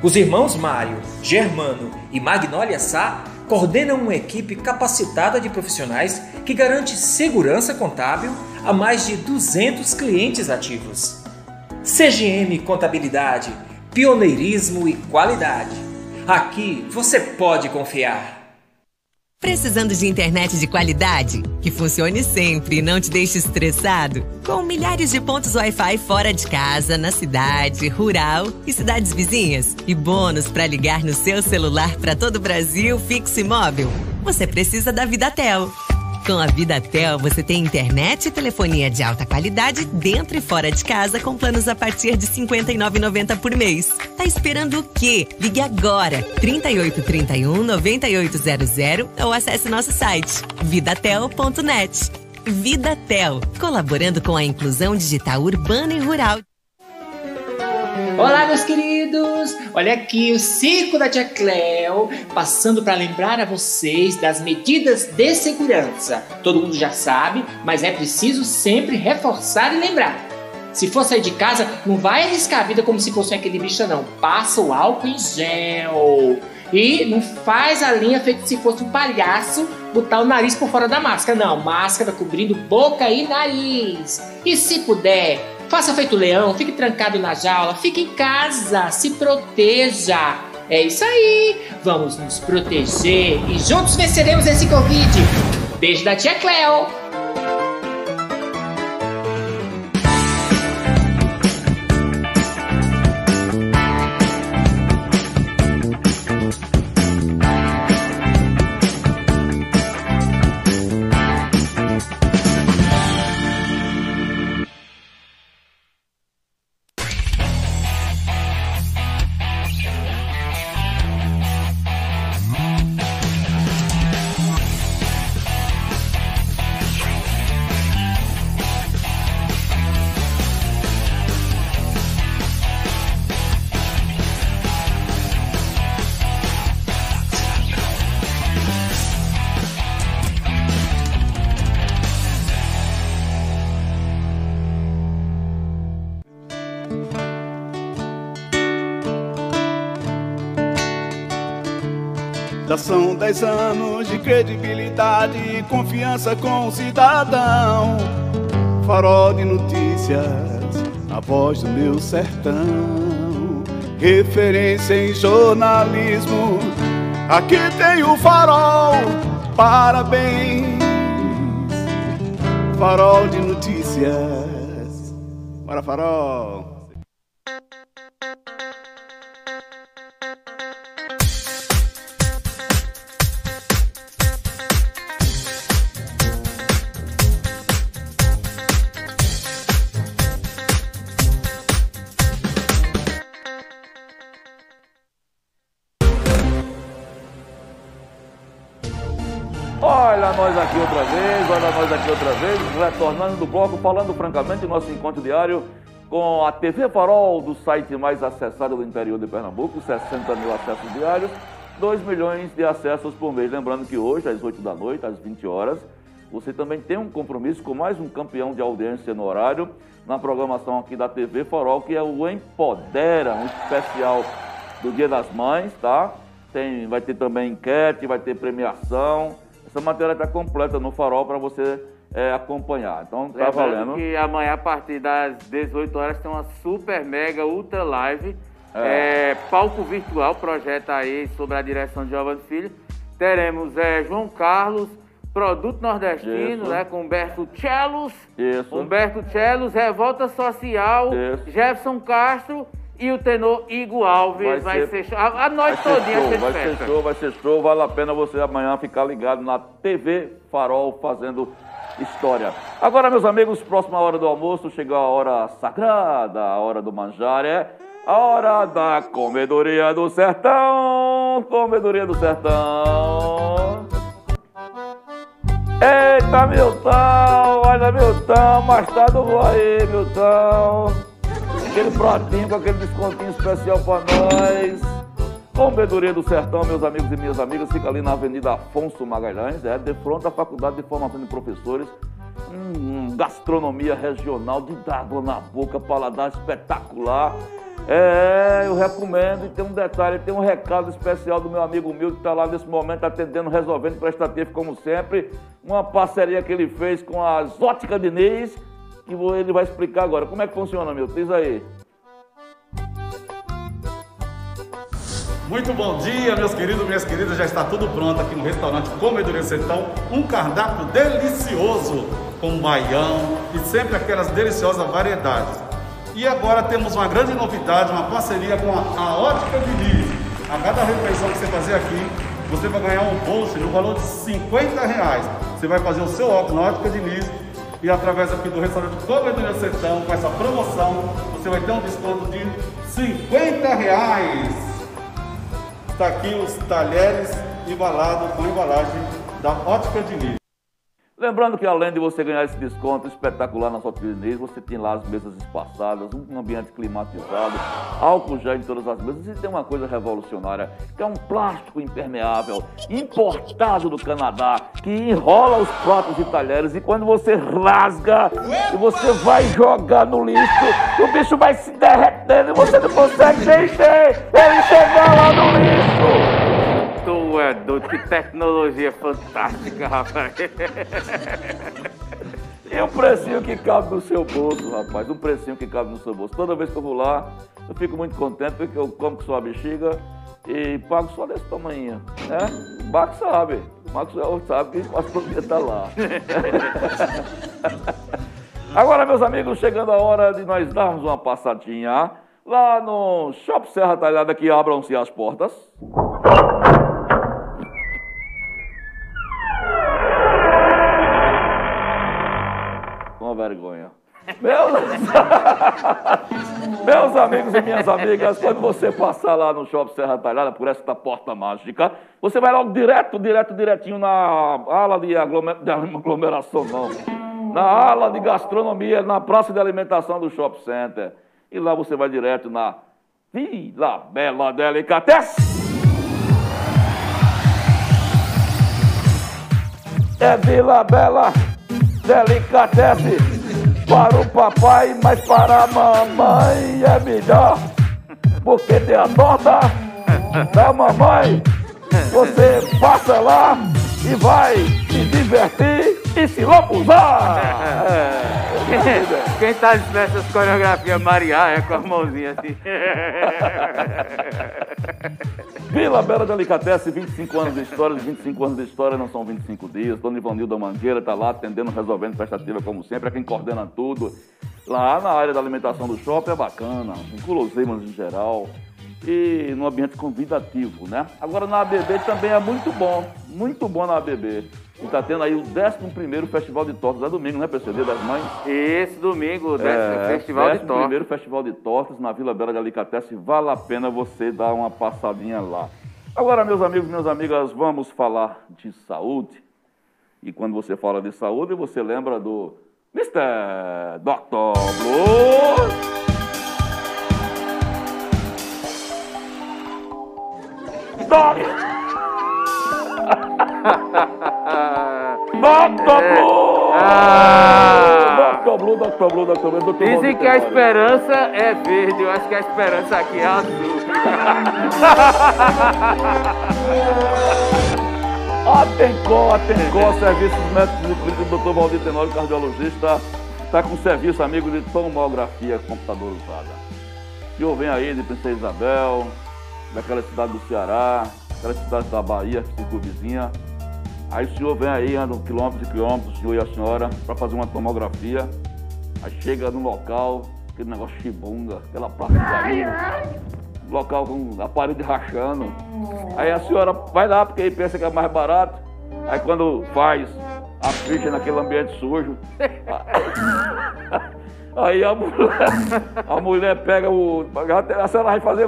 Os irmãos Mário, Germano e Magnólia Sá coordenam uma equipe capacitada de profissionais que garante segurança contábil a mais de 200 clientes ativos. CGM Contabilidade, pioneirismo e qualidade. Aqui você pode confiar. Precisando de internet de qualidade? Que funcione sempre e não te deixe estressado? Com milhares de pontos Wi-Fi fora de casa, na cidade, rural e cidades vizinhas. E bônus para ligar no seu celular para todo o Brasil, fixo e móvel. Você precisa da Vidatel. Com a Vidatel, você tem internet e telefonia de alta qualidade dentro e fora de casa com planos a partir de R$ 59,90 por mês. Tá esperando o quê? Ligue agora, 3831 9800 ou acesse nosso site vidatel.net. Vidatel, colaborando com a inclusão digital urbana e rural. Olá, meus queridos! Olha aqui o Circo da Tia Cleo, passando para lembrar a vocês das medidas de segurança. Todo mundo já sabe, mas é preciso sempre reforçar e lembrar. Se for sair de casa, não vai arriscar a vida como se fosse aquele bicho, não. Passa o álcool em gel. E não faz a linha feito se fosse um palhaço botar o nariz por fora da máscara. Não, máscara cobrindo boca e nariz. E se puder, faça feito leão, fique trancado na jaula, fique em casa, se proteja. É isso aí, vamos nos proteger e juntos venceremos esse Covid. Beijo da tia Cleo. Já são dez anos de credibilidade e confiança com o cidadão. Farol de notícias, a voz do meu sertão. Referência em jornalismo, aqui tem o farol. Parabéns, farol de notícias. Bora, farol. Olha nós aqui outra vez, olha nós aqui outra vez, retornando do bloco, falando francamente do nosso encontro diário com a TV Farol, do site mais acessado do interior de Pernambuco, 60 mil acessos diários, 2 milhões de acessos por mês. Lembrando que hoje, às 8 da noite, às 20 horas, você também tem um compromisso com mais um campeão de audiência no horário, na programação aqui da TV Farol, que é o Empodera, um especial do Dia das Mães, tá? Tem, vai ter também enquete, vai ter premiação. Essa matéria está completa no Farol para você é, acompanhar. Então tá Lembrando valendo. que amanhã, a partir das 18 horas, tem uma super mega ultra live. É. palco virtual, projeto aí sobre a direção de Giovanni Filho. Teremos é, João Carlos, Produto Nordestino, Isso. né? Com Humberto Chelos. Isso. Humberto Chelos, Revolta Social, Isso. Jefferson Castro e o tenor Igor Alves. Vai, ser, show. A, a noite Vai ser todinha show, ser vai ser show, vai ser show. Vale a pena você amanhã ficar ligado na TV Farol fazendo história. Agora, meus amigos, próxima hora do almoço, chegou a hora sagrada, a hora do manjar, é a hora da comedoria do sertão. Comedoria do sertão. Eita, Milton! Olha, Milton, mais tarde eu vou aí, Milton. Aquele pratinho com aquele descontinho especial pra nós. Comedoria do Sertão, meus amigos e minhas amigas, fica ali na Avenida Afonso Magalhães, é, de frente à Faculdade de Formação de Professores. Hum, gastronomia regional de água na boca, paladar espetacular. É, eu recomendo. E tem um detalhe, tem um recado especial do meu amigo Milton, que está lá nesse momento atendendo, resolvendo prestativo, como sempre. Uma parceria que ele fez com a Zótica Diniz, que ele vai explicar agora. Como é que funciona, Milton? Diz aí. Muito bom dia, meus queridos, minhas queridas. Já está tudo pronto aqui no restaurante Comedoria Sertão. Um cardápio delicioso com baião e sempre aquelas deliciosas variedades. E agora temos uma grande novidade, uma parceria com a, a Ótica Diniz. A cada refeição que você fazer aqui, você vai ganhar um bolso no valor de 50 reais. Você vai fazer o seu óculos na ótica Diniz e através aqui do restaurante Comedoria Sertão, com essa promoção, você vai ter um desconto de 50 reais. Está aqui os talheres embalados com embalagem da ótica Diniz. Lembrando que além de você ganhar esse desconto espetacular na sua Diniz, você tem lá as mesas espaçadas, um ambiente climatizado, álcool gel em todas as mesas e tem uma coisa revolucionária, que é um plástico impermeável, importado do Canadá, que enrola os pratos e talheres e quando você rasga e você vai jogar no lixo, o bicho vai se derretendo e você não consegue nem ver ele chegar lá no lixo. É doido, que tecnologia fantástica, rapaz. E um precinho que cabe no seu bolso, rapaz. Um precinho que cabe no seu bolso. Toda vez que eu vou lá, eu fico muito contente porque eu como com sua bexiga e pago só desse tamanho, né? O Marco sabe. O Marco sabe que quase todo dia tá lá. Agora, meus amigos, chegando a hora de nós darmos uma passadinha lá no Shopping Serra Talhada que abram-se as portas. Vergonha. Meus... Meus amigos e minhas amigas, quando você passar lá no Shopping Serra Talhada por esta porta mágica, você vai logo direto, direto, direitinho na ala de, aglomer... de aglomeração, não. Na ala de gastronomia, na praça de alimentação do Shopping Center. E lá você vai direto na Vila Bela Delicatessen. É Vila Bela Delicatessen para o papai, mas para a mamãe é melhor. Porque tem a torta da mamãe. Você passa lá e vai se divertir e se locuzar. Quem tá nessas coreografias Maria é com a mãozinha assim. Vila Bela Delicatessen, 25 anos de história, 25 anos de história não são 25 dias. Dona Ivanilda Mangueira está lá atendendo, resolvendo prestativa como sempre, é quem coordena tudo. Lá na área da alimentação do shopping é bacana, com guloseimas em geral e num ambiente convidativo, né? Agora na ABB também é muito bom, muito bom na ABB. E está tendo aí o 11 Festival de Tortas, é domingo, né, PCD das Mães? Esse domingo, o É, Festival de 11º Tortas. Festival de Tortas na Vila Bela de. Vale a pena você dar uma passadinha lá. Agora, meus amigos, minhas amigas, vamos falar de saúde. E quando você fala de saúde, você lembra do Mr. Dr. Blue. Doc! Dr. Blue! Ah! Blue, Dr. Blue, Dr. Blue, Dr. Dizem que a esperança é verde, eu acho que a esperança aqui é azul. Atencó, Atencó, Serviços Médicos Clínica do Dr. Valdir Tenório, cardiologista, está com serviço amigo de tomografia computadorizada. O senhor vem aí de Princesa Isabel, daquela cidade do Ceará, aquela cidade da Bahia, circunvizinha. Aí o senhor vem aí, anda quilômetros e quilômetros, o senhor e a senhora, para fazer uma tomografia. Aí chega no local, aquele negócio chibunga, aquela placa caindo, local com a parede rachando. Aí a senhora vai lá porque aí pensa que é mais barato. Aí quando faz a ficha naquele ambiente sujo, aí a mulher, a mulher pega o. A senhora vai fazer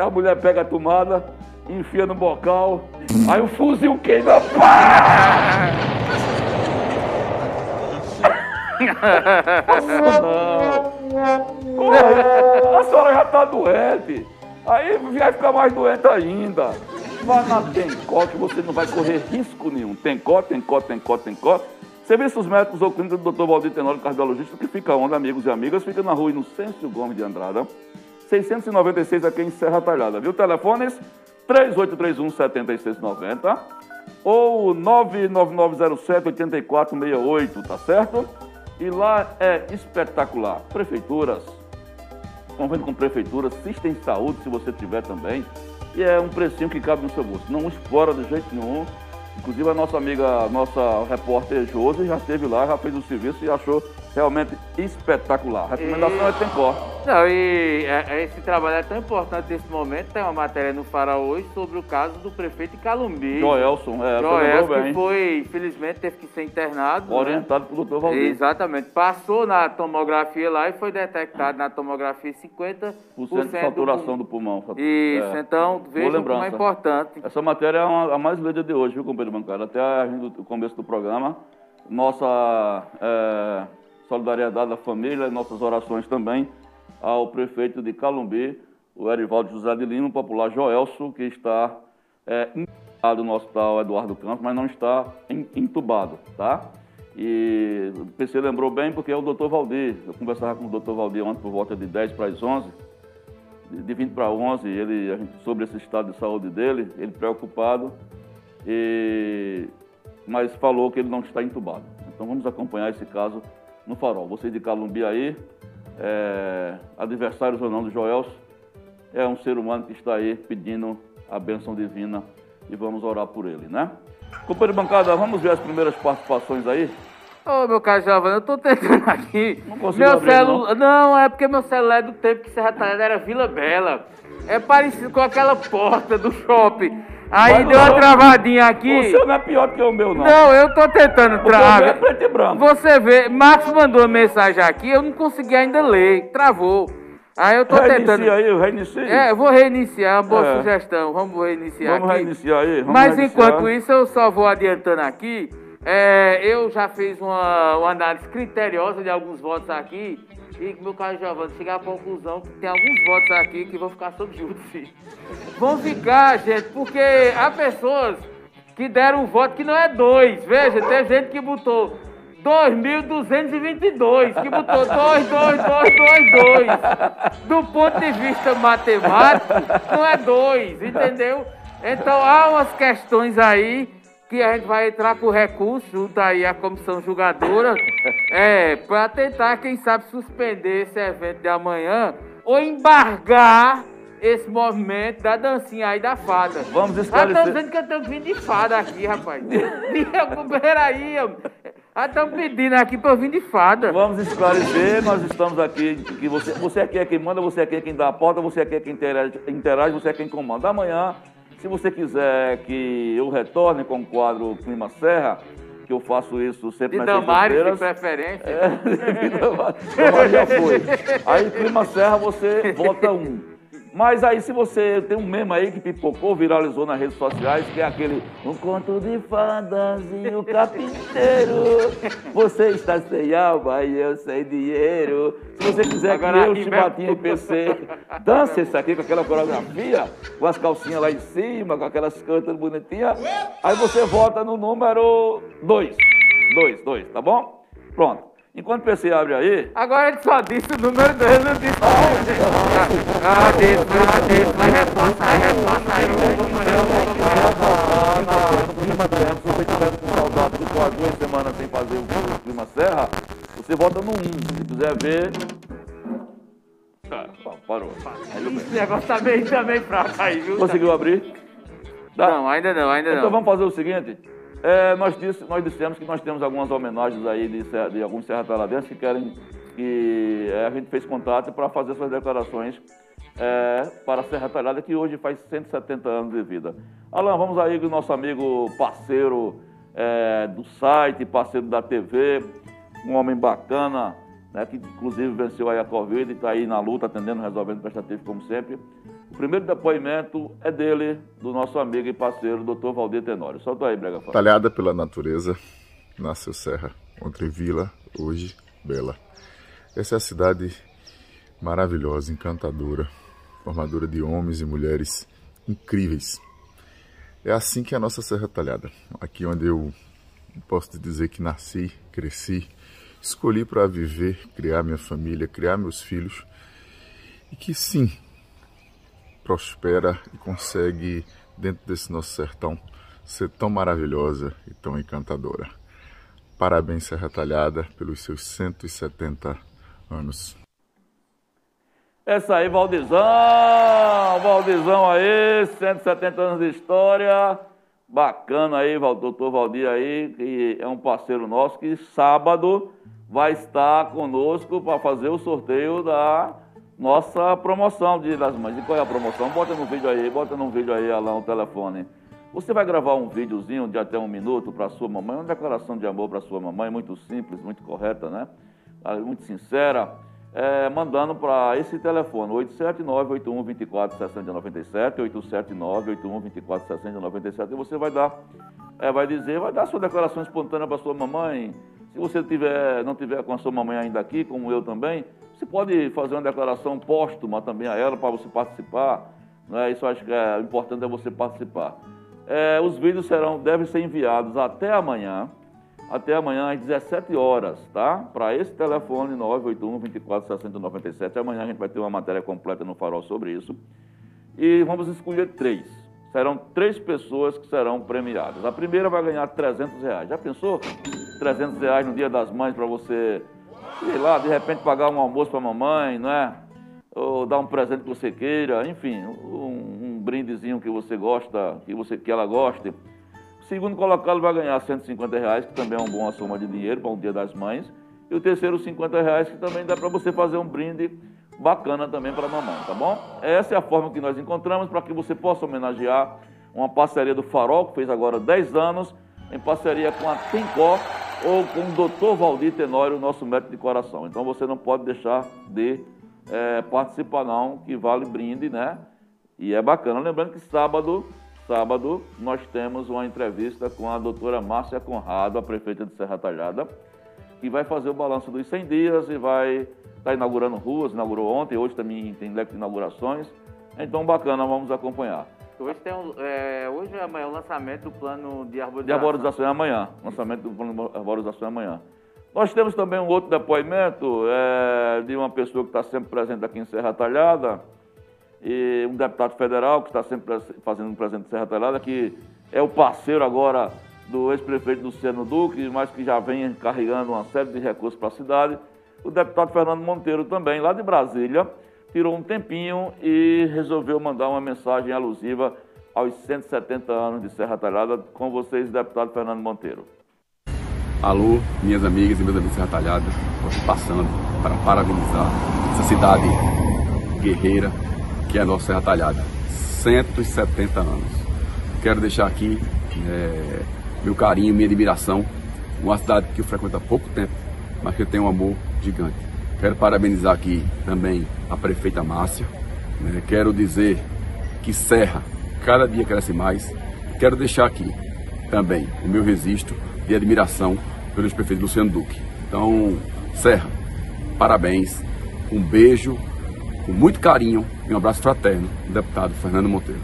A mulher pega a tomada, enfia no bocal, aí o fuzil queima. Pá! Não. A senhora já tá doente. Aí vai ficar mais doente ainda. Vá na Tencó que você não vai correr risco nenhum. Tencó, Tencó, Tencó, Tencó. Serviços médicos ou clínica do Dr. Valdir Tenório, cardiologista, que fica onde, amigos e amigas? Fica na rua Inocêncio Gomes de Andrada, 696 aqui em Serra Talhada, viu? Telefones 3831-7690 ou 99907-8468, tá certo? E lá é espetacular. Prefeituras, convênio com prefeituras, Sistem Saúde, se você tiver também. E é um precinho que cabe no seu bolso. Não explora de jeito nenhum. Inclusive a nossa amiga, nossa repórter Josi já esteve lá, já fez o serviço e achou realmente espetacular. A recomendação é. Não, e é, é, esse trabalho é tão importante nesse momento. Tem uma matéria no Farol hoje sobre o caso do prefeito Calumbi. Joelson, é, Joelson, que bem. foi, infelizmente, teve que ser internado. né? Orientado pelo doutor Valdir. Exatamente. Passou na tomografia lá e foi detectado na tomografia 50% Por cento de saturação do pulmão. Isso, É. então veja como é importante. Essa matéria é uma- a mais lida de hoje, viu, companheiro bancário? Até a o começo do programa. Nossa é, solidariedade à família, nossas orações também ao prefeito de Calumbi, o Erivaldo José de Lima, popular Joelso, que está é, entubado no hospital Eduardo Campos, mas não está en- entubado, tá? E o PC lembrou bem porque é o doutor Valdir. Eu conversava com o doutor Valdir ontem por volta de 10 para as 11 de de 20 para 11, ele, gente, sobre esse estado de saúde dele, ele preocupado, e, mas falou que ele não está entubado. Então vamos acompanhar esse caso no farol. Você de Calumbi aí, é, adversários ou não do Joelso, é um ser humano que está aí pedindo a bênção divina e vamos orar por ele, né? Companheiro bancada, vamos ver as primeiras participações aí? Ô, meu caro Giovanni, eu tô tentando aqui. Não consigo meu abrir, celular. Não. é porque meu celular é do tempo que Serra Talhada era Vila Bela. É parecido com aquela porta do shopping. Aí Mas deu uma não. travadinha aqui. O seu não é pior que o meu, não. Não, eu tô tentando meu é travar. preto e branco. Você vê, Marcos mandou uma mensagem aqui, eu não consegui ainda ler, travou. Aí eu tô Reinicia tentando. aí, reinicia. É, eu vou reiniciar, uma boa É. sugestão. Vamos reiniciar Vamos aqui. reiniciar aí. Vamos Mas reiniciar. enquanto isso, eu só vou adiantando aqui. É, eu já fiz uma, uma análise criteriosa de alguns votos aqui. E, meu caro Giovanni, chegar à conclusão que tem alguns votos aqui que vão ficar sob júdice. Vão ficar, gente, porque há pessoas que deram um voto que não é dois. Veja, tem gente que botou 2.222, que botou 2, 2, 2, 2, 2. Do ponto de vista matemático, não é dois, entendeu? Então há umas questões aí que a gente vai entrar com recurso junto aí à comissão julgadora, é, para tentar, quem sabe, suspender esse evento de amanhã ou embargar esse movimento da dancinha aí da fada. Vamos Ah, esclarecer. estão dizendo que eu vir de fada aqui, rapaz. Peraí, ah, estão pedindo aqui pra eu vir de fada. Vamos esclarecer, nós estamos aqui, que você, você aqui é quem manda, você aqui é quem dá a porta, você aqui é quem interage, interage, você é quem comanda. Amanhã, se você quiser que eu retorne com o quadro Clima Serra, que eu faço isso sempre De nas Damares, de sextas-feiras. preferência. É, Damares já foi. Aí, Clima Serra, você vota um. Mas aí, se você tem um meme aí que pipocou, viralizou nas redes sociais, que é aquele Um conto de fadas e o carpinteiro. Você está sem alma e eu sem dinheiro. Se você quiser Agora, que eu, aí Chibatinha e mesmo. PC, dance isso aqui com aquela coreografia, com as calcinhas lá em cima, com aquelas cantas bonitinhas, aí você vota no número 2. 2, 2, tá bom? Pronto. Enquanto o PC abre aí, Agora ele só disse o número 2, não disse o Ah, disse, ah, disse, mas resposta, a resposta aí. Se você estiver com saudade de quase duas semanas sem fazer o Clima Serra, você vota no 1. Se quiser ver. Ah, pá, parou. Aí, Esse negócio tá meio, tá meio fraco aí, viu? Conseguiu abrir? Tá. Não, ainda não, ainda Então não. vamos fazer o seguinte. É, nós, disse- nós dissemos que nós temos algumas homenagens aí de, de alguns serra taladenses que querem que é, a gente fez contato para fazer suas declarações é, para a Serra Talhada, que hoje faz 170 anos de vida. Alan, vamos aí com o nosso amigo parceiro é, do site, parceiro da TV, um homem bacana, né, que inclusive venceu aí a Covid e está aí na luta, atendendo, resolvendo prestativo como sempre. Primeiro depoimento é dele, do nosso amigo e parceiro, doutor Valdir Tenório. Solta aí, Brega. Talhada pela natureza, nasceu Serra, entre Vila, hoje Bela. Essa é a cidade maravilhosa, encantadora, formadora de homens e mulheres incríveis. É assim que é a nossa Serra Talhada. Aqui onde eu posso te dizer que nasci, cresci, escolhi para viver, criar minha família, criar meus filhos e que sim, prospera e consegue, dentro desse nosso sertão, ser tão maravilhosa e tão encantadora. Parabéns, Serra Talhada, pelos seus 170 anos. Essa aí, Valdizão! Valdizão aí, 170 anos de história. Bacana aí, doutor Valdir aí, que é um parceiro nosso, que sábado vai estar conosco para fazer o sorteio da nossa promoção de das Mães. E qual é a promoção? Bota no vídeo aí, bota no vídeo aí, Alain, o telefone. Você vai gravar um videozinho de até um minuto para sua mamãe, uma declaração de amor para sua mamãe, muito simples, muito correta, né? Ah, Muito sincera, é, mandando para esse telefone, 879-8124-6097, 879-8124-6097, e você vai dar, é, vai dizer, vai dar sua declaração espontânea para sua mamãe. Se você tiver, não tiver com a sua mamãe ainda aqui, como eu também, você pode fazer uma declaração póstuma também a ela para você participar. Né? Isso acho que é importante é você participar. É, os vídeos serão, devem ser enviados até amanhã, até amanhã às 17 horas, tá? Para esse telefone 981 24 60 97. Amanhã a gente vai ter uma matéria completa no Farol sobre isso. E vamos escolher três. Serão três pessoas que serão premiadas. A primeira vai ganhar 300 reais. Já pensou? 300 reais no Dia das Mães para você, sei lá, de repente pagar um almoço para a mamãe, não é? Ou dar um presente que você queira, enfim, um, um brindezinho que você gosta, que, você, que ela goste. O segundo colocado vai ganhar 150 reais, que também é uma boa soma de dinheiro para um Dia das Mães. E o terceiro, 50 reais, que também dá para você fazer um brinde bacana também para a mamãe, tá bom? Essa é a forma que nós encontramos para que você possa homenagear uma parceria do Farol, que fez agora 10 anos, em parceria com a Tencó ou com o Dr. Valdir Tenório, nosso médico de coração. Então você não pode deixar de eh, participar não, que vale brinde, né? E é bacana. Lembrando que sábado, sábado, nós temos uma entrevista com a doutora Márcia Conrado, a prefeita de Serra Talhada, que vai fazer o balanço dos 100 dias e vai estar inaugurando ruas, inaugurou ontem, hoje também tem leque de inaugurações. Então, bacana, vamos acompanhar. Hoje, tem um, é, hoje é amanhã o lançamento do plano de arborização. De arborização é amanhã, lançamento do plano de arborização é amanhã. Nós temos também um outro depoimento é, de uma pessoa que está sempre presente aqui em Serra Talhada, e um deputado federal que está sempre fazendo um presente em Serra Talhada, que é o parceiro agora do ex-prefeito Luciano Duque, mas que já vem carregando uma série de recursos para a cidade. O deputado Fernando Monteiro também, lá de Brasília, tirou um tempinho e resolveu mandar uma mensagem alusiva aos 170 anos de Serra Talhada. Com vocês, deputado Fernando Monteiro. Alô, minhas amigas e meus amigos de Serra Talhada, estou passando para parabenizar essa cidade guerreira que é a nossa Serra Talhada. 170 anos. Quero deixar aqui é, meu carinho, minha admiração. Uma cidade que eu frequento há pouco tempo, mas que eu tenho um amor gigante. Quero parabenizar aqui também a prefeita Márcia. né? Quero dizer que Serra cada dia cresce mais. Quero deixar aqui também o meu registro de admiração pelo prefeito Luciano Duque. Então, Serra, parabéns, um beijo, com muito carinho e um abraço fraterno do deputado Fernando Monteiro.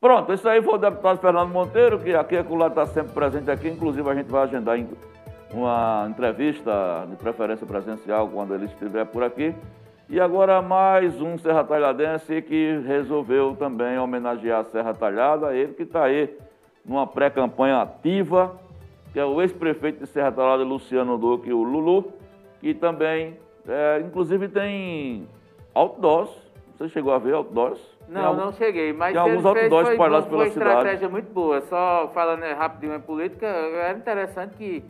Pronto, esse aí foi o deputado Fernando Monteiro, que aqui e lá está sempre presente aqui. Inclusive, a gente vai agendar uma entrevista de preferência presencial quando ele estiver por aqui. E agora mais um Serra Talhadense que resolveu também homenagear a Serra Talhada, ele que está aí numa pré-campanha ativa, que é o ex-prefeito de Serra Talhada, Luciano Duque, o Lulu, que também, é, inclusive tem outdoors. Você chegou a ver outdoors? Não, algum- não cheguei, mas tem alguns outdoors foi, espalhados foi pela uma cidade. estratégia muito boa. Só falando né, rapidinho em política, era interessante que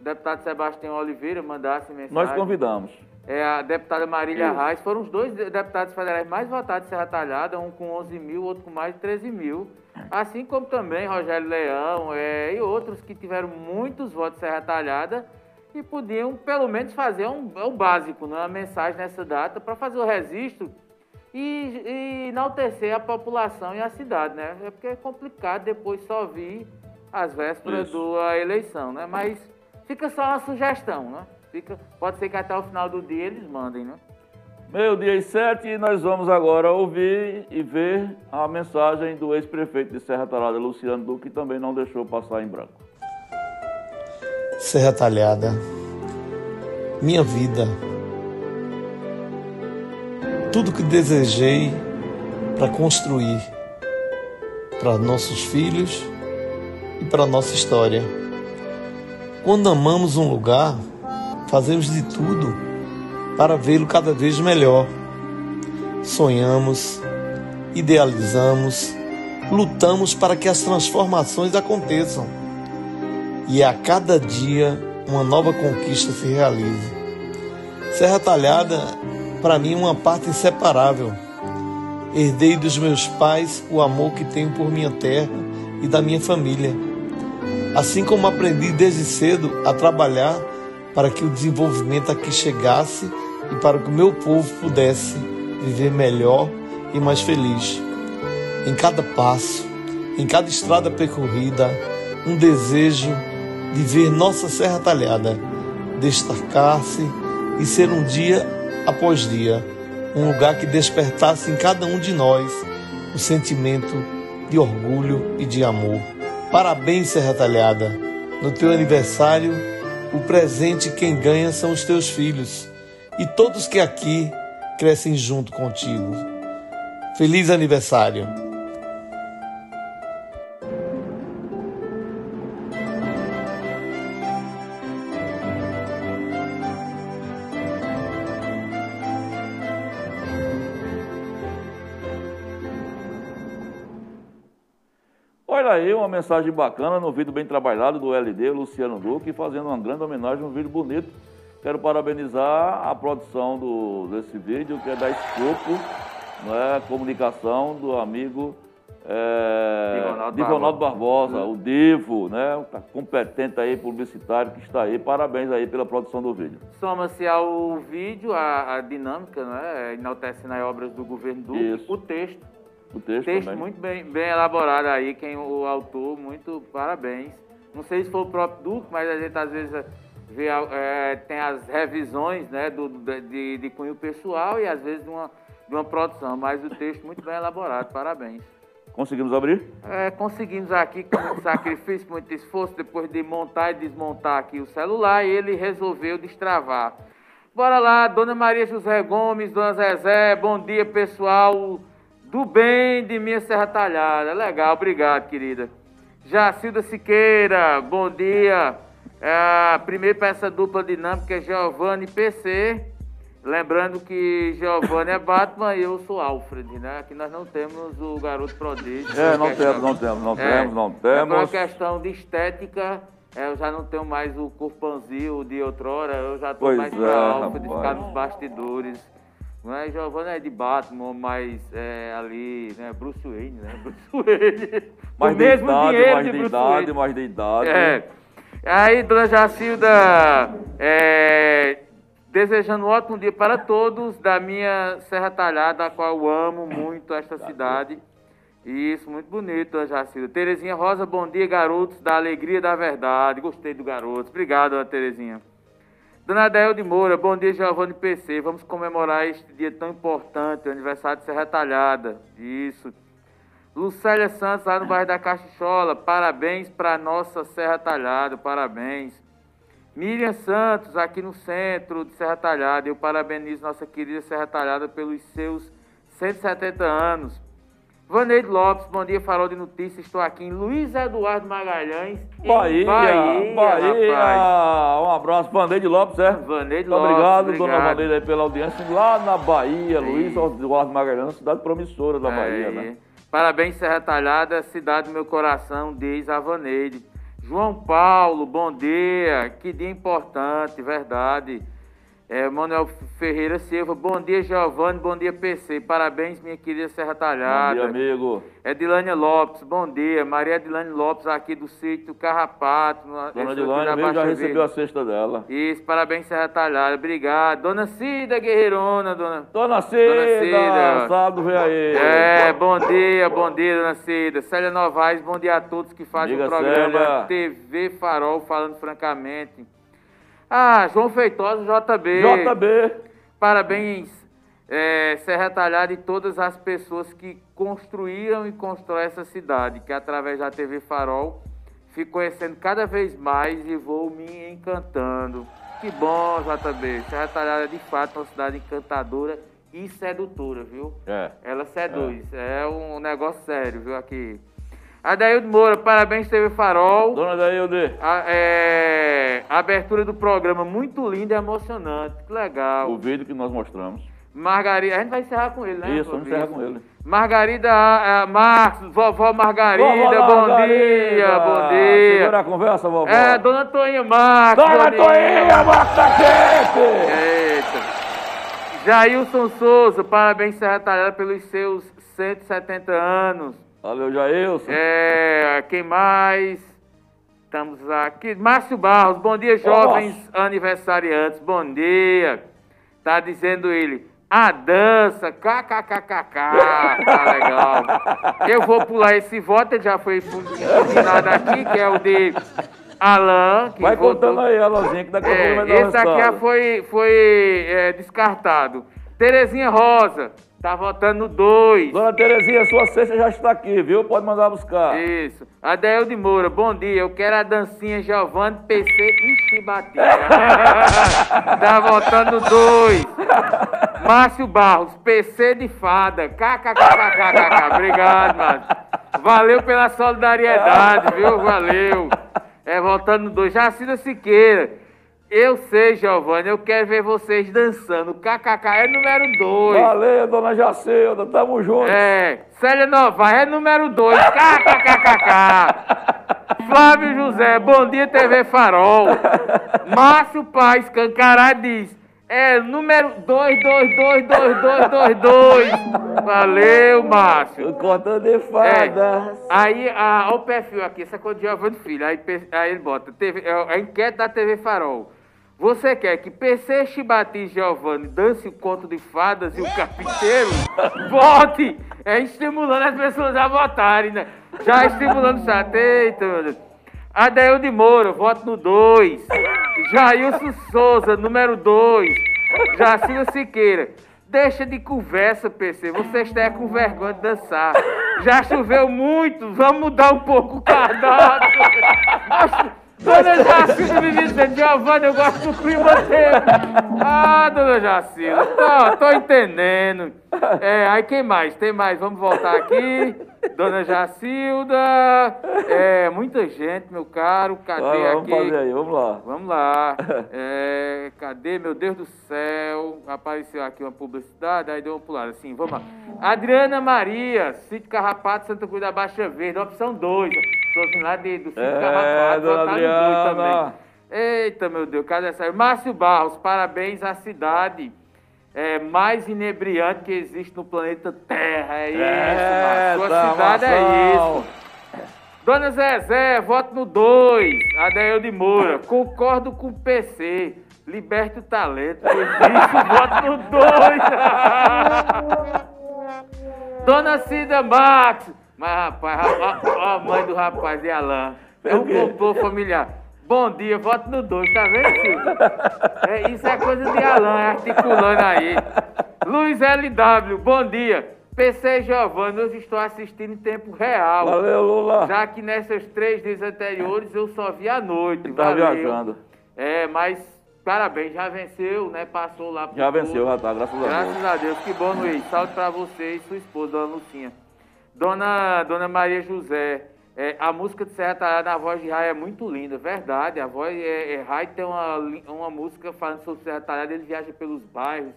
deputado Sebastião Oliveira mandasse mensagem. Nós convidamos. É, a deputada Marília Isso. Reis, foram os dois de- deputados federais mais votados de Serra Talhada, um com 11 mil, outro com mais de 13 mil. Assim como também Rogério Leão é, e outros que tiveram muitos votos de Serra Talhada e podiam, pelo menos, fazer um, é o básico, né, uma mensagem nessa data para fazer o registro e, e enaltecer a população e a cidade, né? É porque é complicado depois só vir às vésperas Isso. da eleição, né? Mas fica só uma sugestão, né? Fica, pode ser que até o final do dia eles mandem, né? Meio dia e sete, e nós vamos agora ouvir e ver a mensagem do ex-prefeito de Serra Talhada, Luciano Duque, que também não deixou passar em branco. Serra Talhada, minha vida, tudo que desejei para construir para nossos filhos e para nossa história. Quando amamos um lugar, fazemos de tudo para vê-lo cada vez melhor. Sonhamos, idealizamos, lutamos para que as transformações aconteçam. E a cada dia uma nova conquista se realize. Serra Talhada, para mim, é uma parte inseparável. Herdei dos meus pais o amor que tenho por minha terra e da minha família. Assim como aprendi desde cedo a trabalhar para que o desenvolvimento aqui chegasse e para que o meu povo pudesse viver melhor e mais feliz. Em cada passo, em cada estrada percorrida, um desejo de ver nossa Serra Talhada destacar-se e ser um dia após dia um lugar que despertasse em cada um de nós o sentimento de orgulho e de amor. Parabéns, Serra Talhada. No teu aniversário, o presente quem ganha são os teus filhos e todos que aqui crescem junto contigo. Feliz aniversário! Aí uma mensagem bacana no vídeo bem trabalhado do LD, Luciano Duque, fazendo uma grande homenagem, um vídeo bonito. Quero parabenizar a produção do, desse vídeo, que é da Escopo, né, comunicação do amigo é, Divonaldo Divonaldo Barbosa. Barbosa, o Divo, né, tá competente aí, publicitário que está aí. Parabéns aí pela produção do vídeo. Soma-se ao vídeo a, a dinâmica, né? enaltecendo as obras do governo Duque, Isso. o texto. O texto, texto também. muito bem, bem elaborado aí, quem o autor, muito parabéns. Não sei se foi o próprio Duque, mas a gente às vezes vê, é, tem as revisões né, do, do- de, de cunho pessoal e às vezes de uma, de uma produção, mas o texto muito bem elaborado, parabéns. Conseguimos abrir? É, conseguimos aqui, com muito sacrifício, muito esforço, depois de montar e desmontar aqui o celular, ele resolveu destravar. Bora lá, Dona Maria José Gomes, Dona Zezé, bom dia, pessoal do bem de minha Serra Talhada. Legal, obrigado, querida. Jacilda Siqueira, bom dia. É, primeiro para essa dupla dinâmica é Giovanni PC. Lembrando que Giovanni é Batman e eu sou Alfred, né? Aqui nós não temos o garoto prodígio. É, não Questão- temos, não temos, não É, temos, não é por uma temos. questão de estética, é, eu já não tenho mais o corpãozinho de outrora, eu já tô Pois mais é, Alfred, ficar nos bastidores. Não é? Giovanni é de Batman, mas é, ali, né? Bruce Wayne, né? Bruce Wayne. Mais o de mesmo idade, dinheiro mais de de Bruce idade, Wayne. mais de idade. É. Aí, dona Jacilda, é, desejando um ótimo dia para todos da minha Serra Talhada, a qual eu amo muito esta cidade. Isso, muito bonito, dona Jacilda. Terezinha Rosa, bom dia, garotos da Alegria da Verdade. Gostei do garoto. Obrigado, dona Terezinha. Dona Adel de Moura, bom dia, Giovanni PC. Vamos comemorar este dia tão importante, o aniversário de Serra Talhada. Isso. Lucélia Santos, lá no bairro da Caixola. Parabéns para nossa Serra Talhada, parabéns. Miriam Santos, aqui no centro de Serra Talhada. Eu parabenizo nossa querida Serra Talhada pelos seus 170 anos. Vaneide Lopes, bom dia, Farol de Notícias. Estou aqui em Luiz Eduardo Magalhães, Bahia, Bahia, Bahia. rapaz. Um abraço, Vandeide Lopes, é? Vandeide Muito Lopes, obrigado, obrigado. dona Vandeide, aí pela audiência. Lá na Bahia, Luiz Eduardo Magalhães, cidade promissora da Bahia, É, né? Parabéns, Serra Talhada, cidade do meu coração, diz a Vaneide. João Paulo, bom dia. Que dia importante, verdade. É, Manuel Ferreira Silva, bom dia, Giovanni, bom dia, PC. Parabéns, minha querida Serra Talhada. Bom dia, amigo. Edilânia Lopes, bom dia. Maria Edilânia Lopes, aqui do sítio Carrapato. na- Dona esse aqui Dilane na mesmo já recebeu a cesta dela. Isso, parabéns, Serra Talhada. Obrigado. Dona Cida Guerreirona, dona. Dona Cida, sábado vem aí. É, bom dia, bom dia, dona Cida. Célia Novaes, bom dia a todos que fazem Diga, o programa Célia. TV Farol, falando francamente. Ah, João Feitosa, JB. JB. Parabéns, é, Serra Talhada e todas as pessoas que construíram e constroem essa cidade, que através da TV Farol fico conhecendo cada vez mais e vou me encantando. Que bom, JB. Serra Talhada, de fato, é uma cidade encantadora e sedutora, viu? É. Ela seduz. É, um negócio sério, viu, aqui. Adaildo Moura, parabéns, TV Farol. Dona Dailde. A, é, a abertura do programa muito linda e emocionante. Que legal. O vídeo que nós mostramos. Margarida, a gente vai encerrar com ele, né? Isso, vamos encerrar com ele. Margarida Marcos, vovó Margarida, Vovó bom Margarida. dia, bom dia. Segura a conversa, vovó. É, dona Toinha Marcos. Dona. Toinha, Marcos tá quente! Eita. Jailson Souza, parabéns, Serra Talhada, pelos seus 170 anos. Valeu, Jailson. É, quem mais? Estamos aqui. Márcio Barros, bom dia, jovens aniversariantes, bom dia. Tá dizendo ele, a dança, kkkk, tá legal. Eu vou pular esse voto, ele já foi ensinado aqui, que é o de Alain. Que Vai votou- contando aí, Alazinha, que daqui a pouco é, vai dar o esse aqui foi, foi é, descartado. Terezinha Rosa, tá votando 2. Dona Terezinha, sua cesta já está aqui, viu? Pode mandar buscar. Isso. Adeil de Moura, bom dia. Eu quero a dancinha Giovanni PC e Chibatinha. tá votando dois. Márcio Barros, PC de fada. KKKKKK. Obrigado, Márcio. Valeu pela solidariedade, viu? Valeu. É, votando dois. Jacida Siqueira. Eu sei, Giovanni, eu quero ver vocês dançando. KKK é número dois. Valeu, dona Jacilda, tamo junto. É, Célia Novaes é número 2. KKKKK. Flávio José, bom dia TV Farol. Márcio Paz Cancará diz, é número 22222222. Valeu, Márcio. Cortando de fada. Aí, a, o perfil aqui, essa coisa de Giovanni Filho. Aí, aí ele bota, TV, é a enquete da TV Farol. Você quer que PC Chibati e Giovanni dance o conto de fadas e o carpinteiro? Vote! É estimulando as pessoas a votarem, né? Já estimulando o chat. Eita, meu Deus. Adael de Moura, voto no 2. Jailson Souza, número 2. Jacina Siqueira. Deixa de conversa, PC. Você está com vergonha de dançar. Já choveu muito. Vamos mudar um pouco o cardápio. Dona Jacilda me dizendo, Giovanni, eu gosto do clima dele. Ah, dona Jacilda, tô, tô entendendo. É, aí quem mais? Tem mais? Vamos voltar aqui. Dona Jacilda. É, muita gente, meu caro. Cadê Vai lá, aqui? vamos fazer aí, vamos lá. Vamos lá. É, cadê, meu Deus do céu? Apareceu aqui uma publicidade, aí deu uma pulada. Assim, vamos lá. Adriana Maria, Sítio Carrapato, Santa Cruz da Baixa Verde, opção 2. Sou assim lá de, do Sítio É, Carrapato, dona dois Adriana. também. Eita, meu Deus, cadê essa? Márcio Barros, parabéns à cidade é, mais inebriante que existe no planeta Terra. É isso, É, Márcio. Sua tá, cidade é isso. Dona Zezé, voto no 2. Adael de Moura. Concordo com o PC. Liberte o talento. Isso, voto no 2. Dona Cida Max. Mas, rapaz, ó a mãe do rapaz de Alain. É um complô familiar. Bom dia, voto no 2, tá vendo, Silvio? É, isso é coisa de Alain, articulando aí. Luiz LW, bom dia. PC Giovanni, eu estou assistindo em tempo real. Valeu, Lula. Já que nessas três dias anteriores eu só vi à noite. Tá valeu. viajando. É, mas parabéns, já venceu, né? Passou lá Já venceu, já tá, graças a Deus. Graças a Deus, que bom, Luiz. Saúde pra você e sua esposa, Dona Lucinha. Dona, Dona Maria José, é, a música de Serra Talhada, a voz de Rai é muito linda, verdade. A voz é, é Rai tem uma, uma música falando sobre Serra Talhada, ele viaja pelos bairros,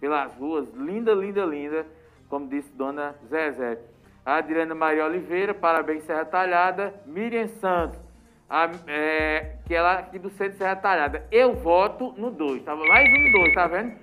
pelas ruas, linda, linda, linda, como disse Dona Zezé. A Adriana Maria Oliveira, parabéns Serra Talhada. Miriam Santos, a- é, que ela aqui do centro de Serra Talhada. Eu voto no 2, tá? mais um 2, tá vendo?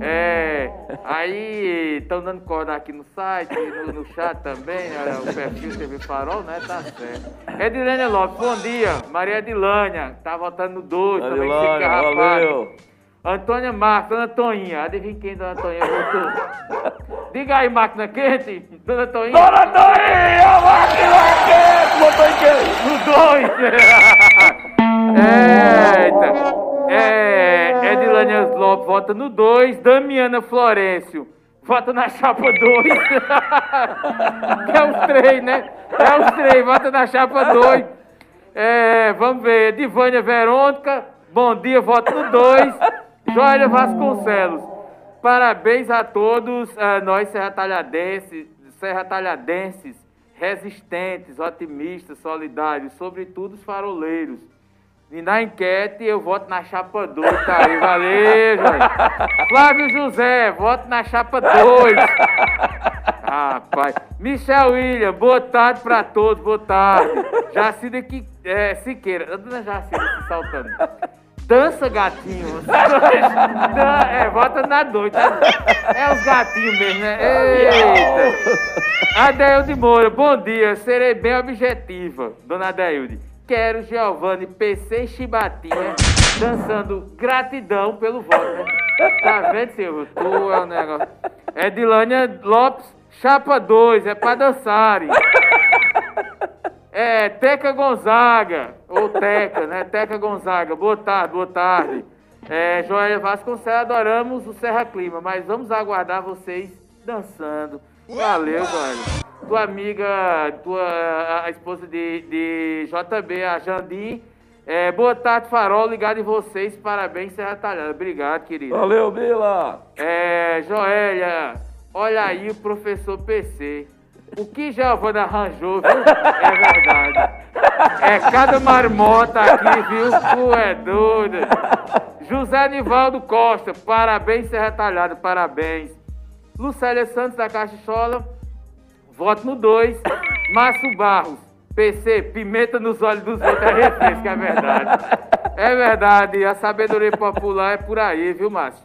É, aí estão dando corda aqui no site, no, no chat também, né, o perfil TV Farol, né? Tá certo. Edilânia Lopes, bom dia. Maria Edilânia, tá votando no 2, também fica rapaz. Antônia Marques, Dona Toinha, adivinha quem Dona Toinha votou? Diga aí, máquina quente, Dona Toinha. Dona Toinha, máquina quente, botou em No 2! Eita! É, Edilânia Lopes vota no 2, Damiana Florencio vota na chapa 2. que é os três, né? É os três, vota na chapa 2. É, vamos ver, Divânia Verônica, bom dia, voto no 2. Joia Vasconcelos, parabéns a todos, a nós serratalhadenses, serratalhadenses, resistentes, otimistas, solidários, sobretudo os faroleiros. E na enquete eu voto na chapa 2, tá aí, valeu, Jorge. Flávio José, voto na chapa 2. Rapaz. Michel William, boa tarde pra todos, boa tarde. Jacida que, é, Siqueira, a dona Jacida se saltando. Dança, gatinho. Dan- é, vota na 2. É os gatinhos mesmo, né? Eita. Adeilde Moura, bom dia. Serei bem objetiva, dona Adeilde. Quero Giovanni, PC Chibatinha dançando gratidão pelo voto, né? Tá vendo, Silvio? Tu é um negócio. Edilânia Lopes, chapa 2, é pra dançarem. É, Teca Gonzaga, ou Teca, né? Teca Gonzaga, boa tarde, boa tarde. É, Joélia Vasconcelos, adoramos o Serra Clima, mas vamos aguardar vocês dançando. Valeu, Joélia. Tua amiga, tua, a, esposa de, de JB, a Jandim. É, boa tarde, Farol, ligado em vocês, parabéns, Serra Talhada. Obrigado, querida. Valeu, Bila! É, Joélia, olha aí o professor PC. O que Giovana arranjou, viu? É verdade. É cada marmota aqui, viu? Tu é doido. José Nivaldo Costa, parabéns, Serra Talhada, parabéns. Lucélia Santos da Caixola, voto no 2. Márcio Barros, PC, pimenta nos olhos dos outros é refresco, é verdade. É verdade, a sabedoria popular é por aí, viu, Márcio?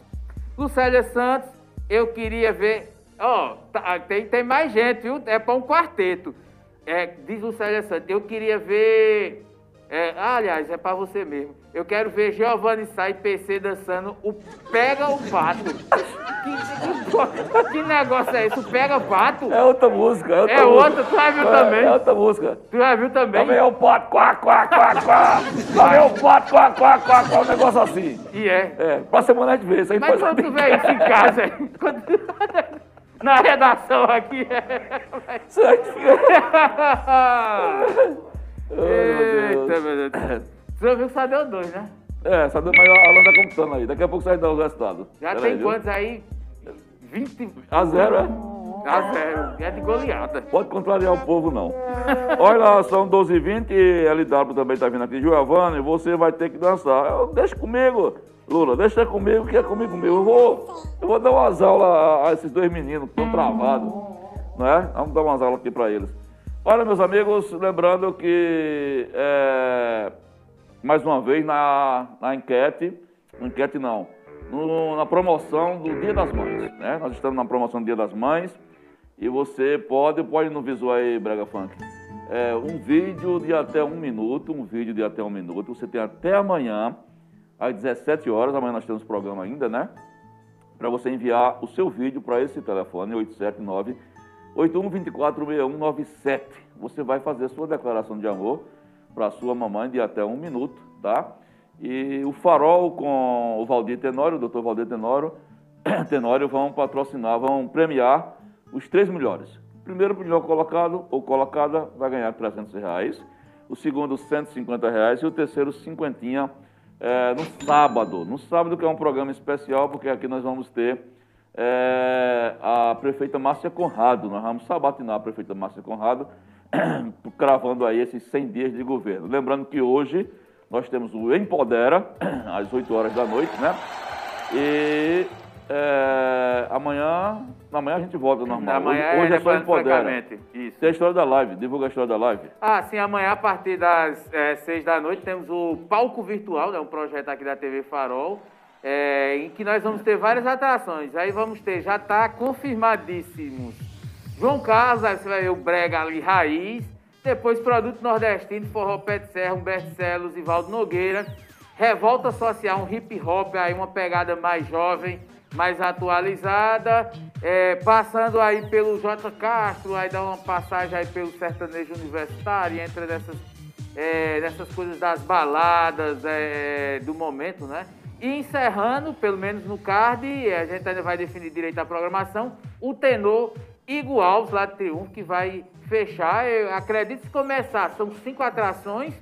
Lucélia Santos, eu queria ver. Ó, tá- tem, tem mais gente, viu? É para um quarteto. É, diz Lucélia Santos, eu queria ver. É, ah, aliás, é para você mesmo. Eu quero ver Giovanni Sá e PC dançando o Pega o Pato. Que, que- que negócio é esse? O Pega Pato? É outra música. É outra, É outra, tu já viu É- também? É outra música. Tu já viu também? Também é o pato, quá, quá, quá, quá. Também é o pato, quá, quá, quá, quá, um negócio assim. E é. É, pra semana a gente vê. Isso aí Mas quando tu vê isso em casa, quando- na redação aqui. Isso aí fica... Eita, meu Deus. Você viu que só deu dois, né? É, só deu mais a Alan tá computando aí. Daqui a pouco sai dar os resultados. Já Pera tem aí, viu? quantos aí? 20 A zero, é? a zero. É de goleada. Pode contrariar o povo, não. Olha lá, são 12h20 e LW também tá vindo aqui. Giovanni, você vai ter que dançar. Eu, deixa comigo, Lula, deixa comigo que é comigo mesmo. Eu vou, eu vou dar umas aulas a, a esses dois meninos que estão travados, né? Vamos dar umas aulas aqui para eles. Olha, meus amigos, lembrando que, é, mais uma vez, na, na enquete, enquete não, no- na promoção do Dia das Mães, né? Nós estamos na promoção do Dia das Mães e você pode, pode no visual aí, Brega Funk, é, um vídeo de até um minuto, um vídeo de até um minuto, você tem até amanhã, às 17 horas, amanhã nós temos programa ainda, né? Para você enviar o seu vídeo para esse telefone, 879 81246197. Você vai fazer sua declaração de amor para sua mamãe de até um minuto, tá? E o Farol com o Valdir Tenório, o doutor Valdir Tenório, Tenório vão patrocinar, vão premiar os três melhores. O primeiro melhor colocado ou colocada vai ganhar 300 reais, o segundo 150 reais e o terceiro cinquentinha é, no sábado. No sábado que é um programa especial, porque aqui nós vamos ter é, a prefeita Márcia Conrado. Nós vamos sabatinar a prefeita Márcia Conrado, cravando aí esses 100 dias de governo. Lembrando que hoje nós temos o Empodera, às 8 horas da noite, né? E é, amanhã, amanhã a gente volta normal. Amanhã hoje, hoje é é só Empodera. Isso. Tem a história da live, divulga a história da live. Ah, sim, amanhã a partir das é, seis da noite temos o Palco Virtual, né, um projeto aqui da TV Farol, é, em que nós vamos ter várias atrações. Aí vamos ter, já está confirmadíssimos. João Carlos, aí você vai ver o Brega ali, Raiz. Depois Produto Nordestino, Forró Pé de Serra, Humberto Celos, Ivaldo Nogueira. Revolta Social, um hip hop, aí uma pegada mais jovem, mais atualizada. É, passando aí pelo J. Castro, aí dá uma passagem aí pelo sertanejo universitário, entra nessas, é, nessas coisas das baladas é, do momento, né? E encerrando, pelo menos no card, a gente ainda vai definir direito a programação, o tenor Igor Alves, lá de Triunfo, que vai fechar. Eu acredito que começar, são cinco atrações.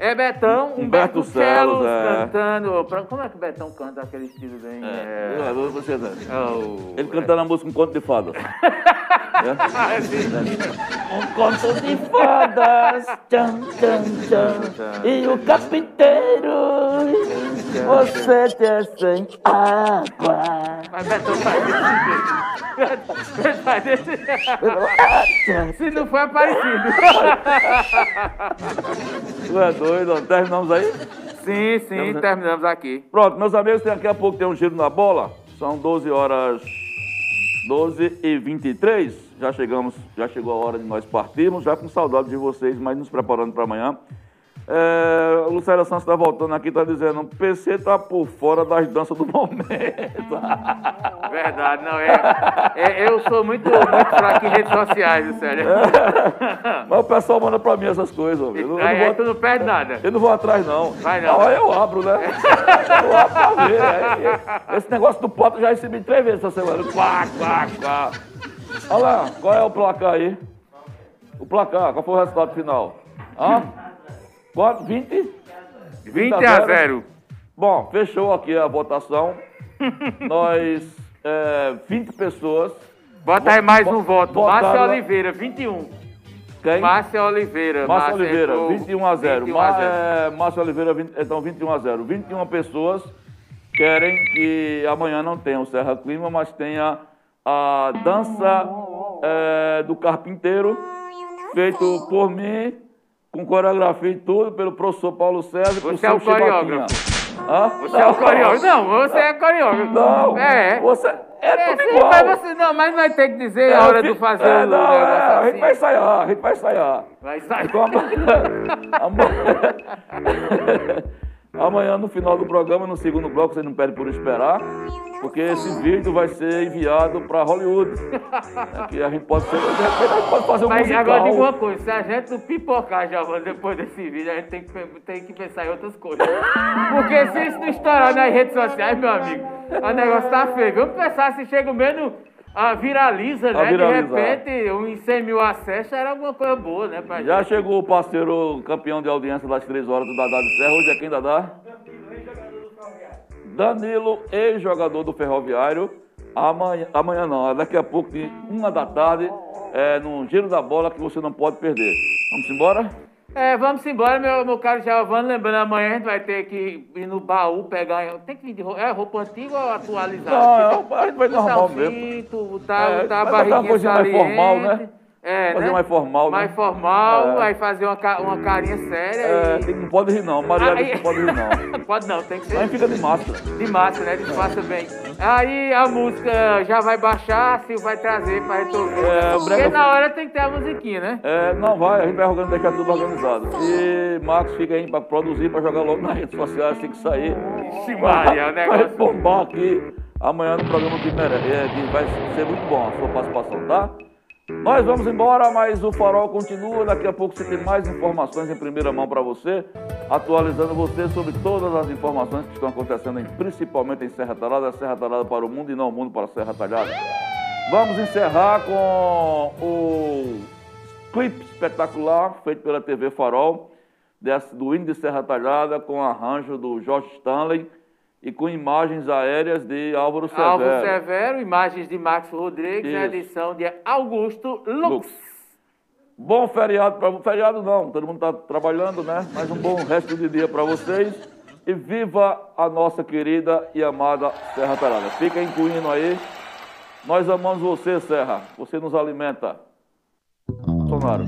É Betão, Humberto Humberto Celos, é. cantando. Como é que o Betão canta aquele estilo bem? É, É, você, né? oh, Ele cantando a música Um Conto de Fadas. Ah, sim. Um conto de fadas, tchan, tchan, tchan. E o carpinteiro, você te sem água. Mas Betão faz desse jeito. Faz desse jeito. Se não for, é parecido. Doido, ó. terminamos aí? Sim, sim, terminamos aqui. Pronto, meus amigos, daqui a pouco tem um giro na bola. São 12 horas 12 e 23. Já chegamos, já chegou a hora de nós partirmos, já com saudade de vocês, mas nos preparando para amanhã. É, o Lucélia Santos está voltando aqui, está dizendo, PC tá por fora das danças do momento. Verdade, não é. é- eu sou muito, muito fraco em redes sociais, sério. Mas o pessoal manda pra mim essas coisas. Eu, não- eu não aí tu vou, não perde nada. eu não vou atrás, não. Vai não. Aí eu abro, né? Eu abro pra ver. né? Esse negócio do pote eu já recebi três vezes essa semana. Quá, quá, quá. Olha lá, qual é o placar aí? O placar, qual foi o resultado final? Hã? Quanto? 20? 20 a 0. Bom, fechou aqui a votação. Nós, é, 20 pessoas. Bota aí mais um voto. Márcia Oliveira, 21. Quem? Márcia Oliveira. Márcio Oliveira, acertou 21 a 0. 21 a 0. É, Márcio Oliveira, 20, então 21 a 0. 21 pessoas querem que amanhã não tenha o Serra Clima, mas tenha a dança é, do carpinteiro, feito por mim, com coreografia e tudo, pelo professor Paulo César Você é o coreógrafo. Hã? Você é o coreógrafo. Não, você é coreógrafo. Não, É. você é tudo sim, igual. Mas você não, mas vai ter que dizer É, a hora fi- fazer é, o não, negócio é, A assim. gente vai ensaiar, a gente vai ensaiar. Vai sair. Então, amanhã, no final do programa, no segundo bloco, você não pede por esperar, porque esse vídeo vai ser enviado para Hollywood. É que a gente pode, ser, a gente pode fazer um Mas musical. agora diga uma coisa, se a gente não pipocar já depois desse vídeo, a gente tem que, tem que pensar em outras coisas. Porque se isso não estourar nas redes sociais, meu amigo, o negócio tá feio. Vamos pensar se chega menos a viraliza, né? viralizar. De repente, uns 100 mil acessos era alguma coisa boa, né, pra Já chegou o parceiro campeão de audiência das três horas do Dadá de Serra. Hoje é quem, Dadá? Danilo, ex-jogador do Ferroviário. Amanhã, amanhã não, daqui a pouco, de uma da tarde, é, num giro da bola que você não pode perder. Vamos embora? É, vamos embora, meu, meu caro Giovanni. Lembrando, amanhã a gente vai ter que ir no baú pegar. Tem que vir de roupa, é, roupa antiga ou atualizada? Não, é, a gente vai normal mesmo. cinto, botar, É, botar a botar uma barriguinha coisinha mais formal, né? É, Fazer né? mais formal, né? Mais formal, É. aí fazer uma, uma carinha séria. É, e... tem- não pode rir não, Maria Aí- não pode rir não. Pode não, tem que ser. Aí fica de máscara. De massa, né? Disfarça bem. Aí a música já vai baixar, Silvio vai trazer pra resolver. É, Porque brega- na hora tem que ter a musiquinha, né? É, não vai, a gente vai organizar, deixar tudo organizado. E Marcos fica aí pra produzir, pra jogar logo nas redes sociais, assim que sair. Ixi, Maria, o negócio. Vai bombar aqui amanhã no programa que merece. É, que vai ser muito bom a sua participação, tá? Nós vamos embora, mas o farol continua. Daqui a pouco você tem mais informações em primeira mão para você, atualizando você sobre todas as informações que estão acontecendo, principalmente em Serra Talhada, Serra Talhada para o mundo e não o mundo para a Serra Talhada. Vamos encerrar com o clipe espetacular feito pela TV Farol, do hino de Serra Talhada, com arranjo do Jorge Stanley e com imagens aéreas de Álvaro Severo. Álvaro Severo, imagens de Max Rodrigues, Isso. edição de Augusto Lux. Bom feriado para feriado não, todo mundo está trabalhando, né? Mas um bom resto de dia para vocês e viva a nossa querida e amada Serra Talhada. Fiquem com o hino aí. Nós amamos você, Serra. Você nos alimenta. Sonaro.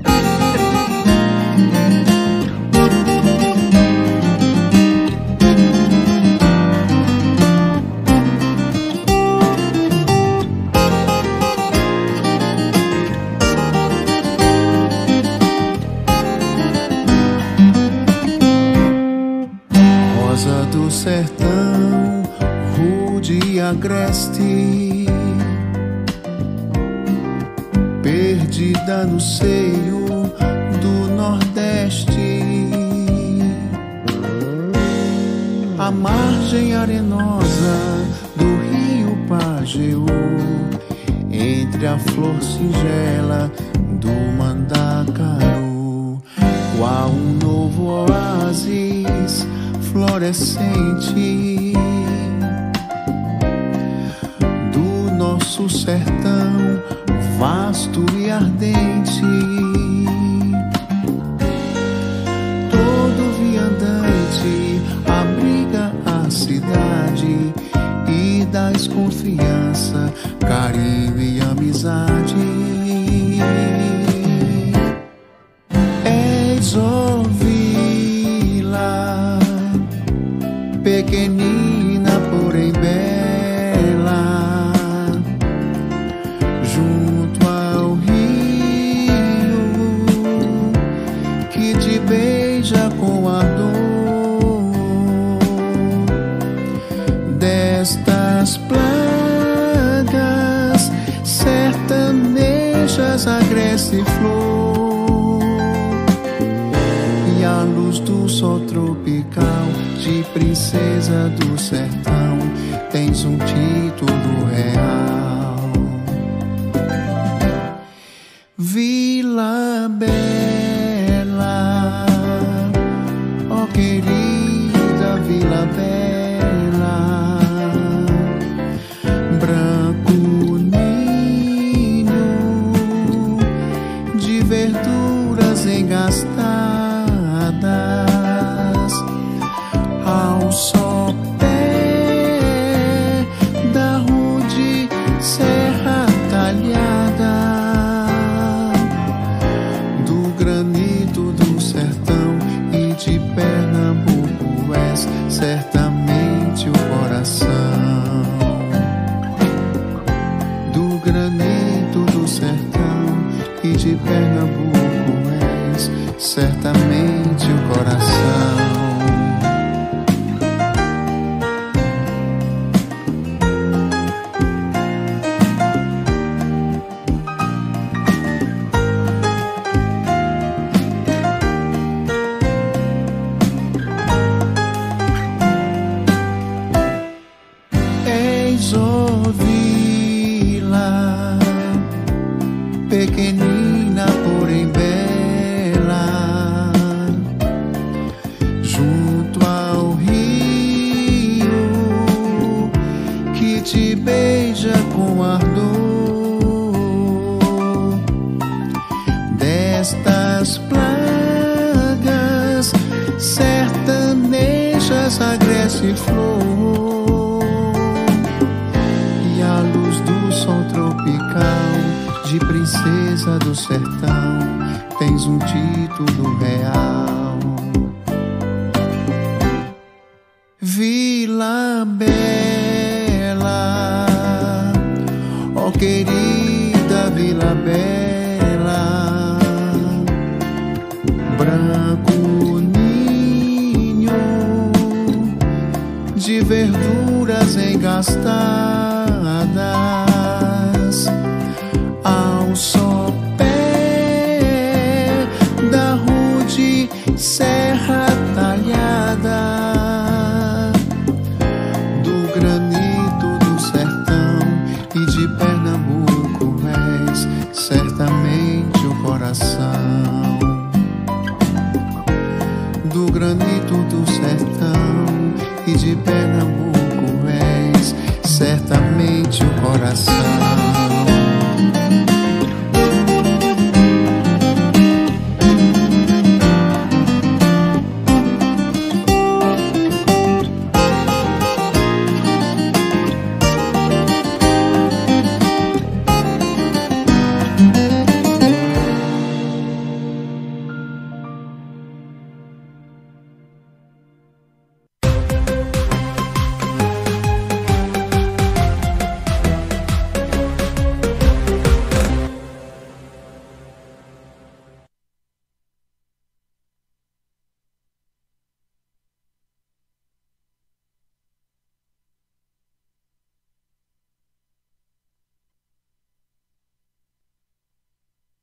Pernambuco és certamente o coração.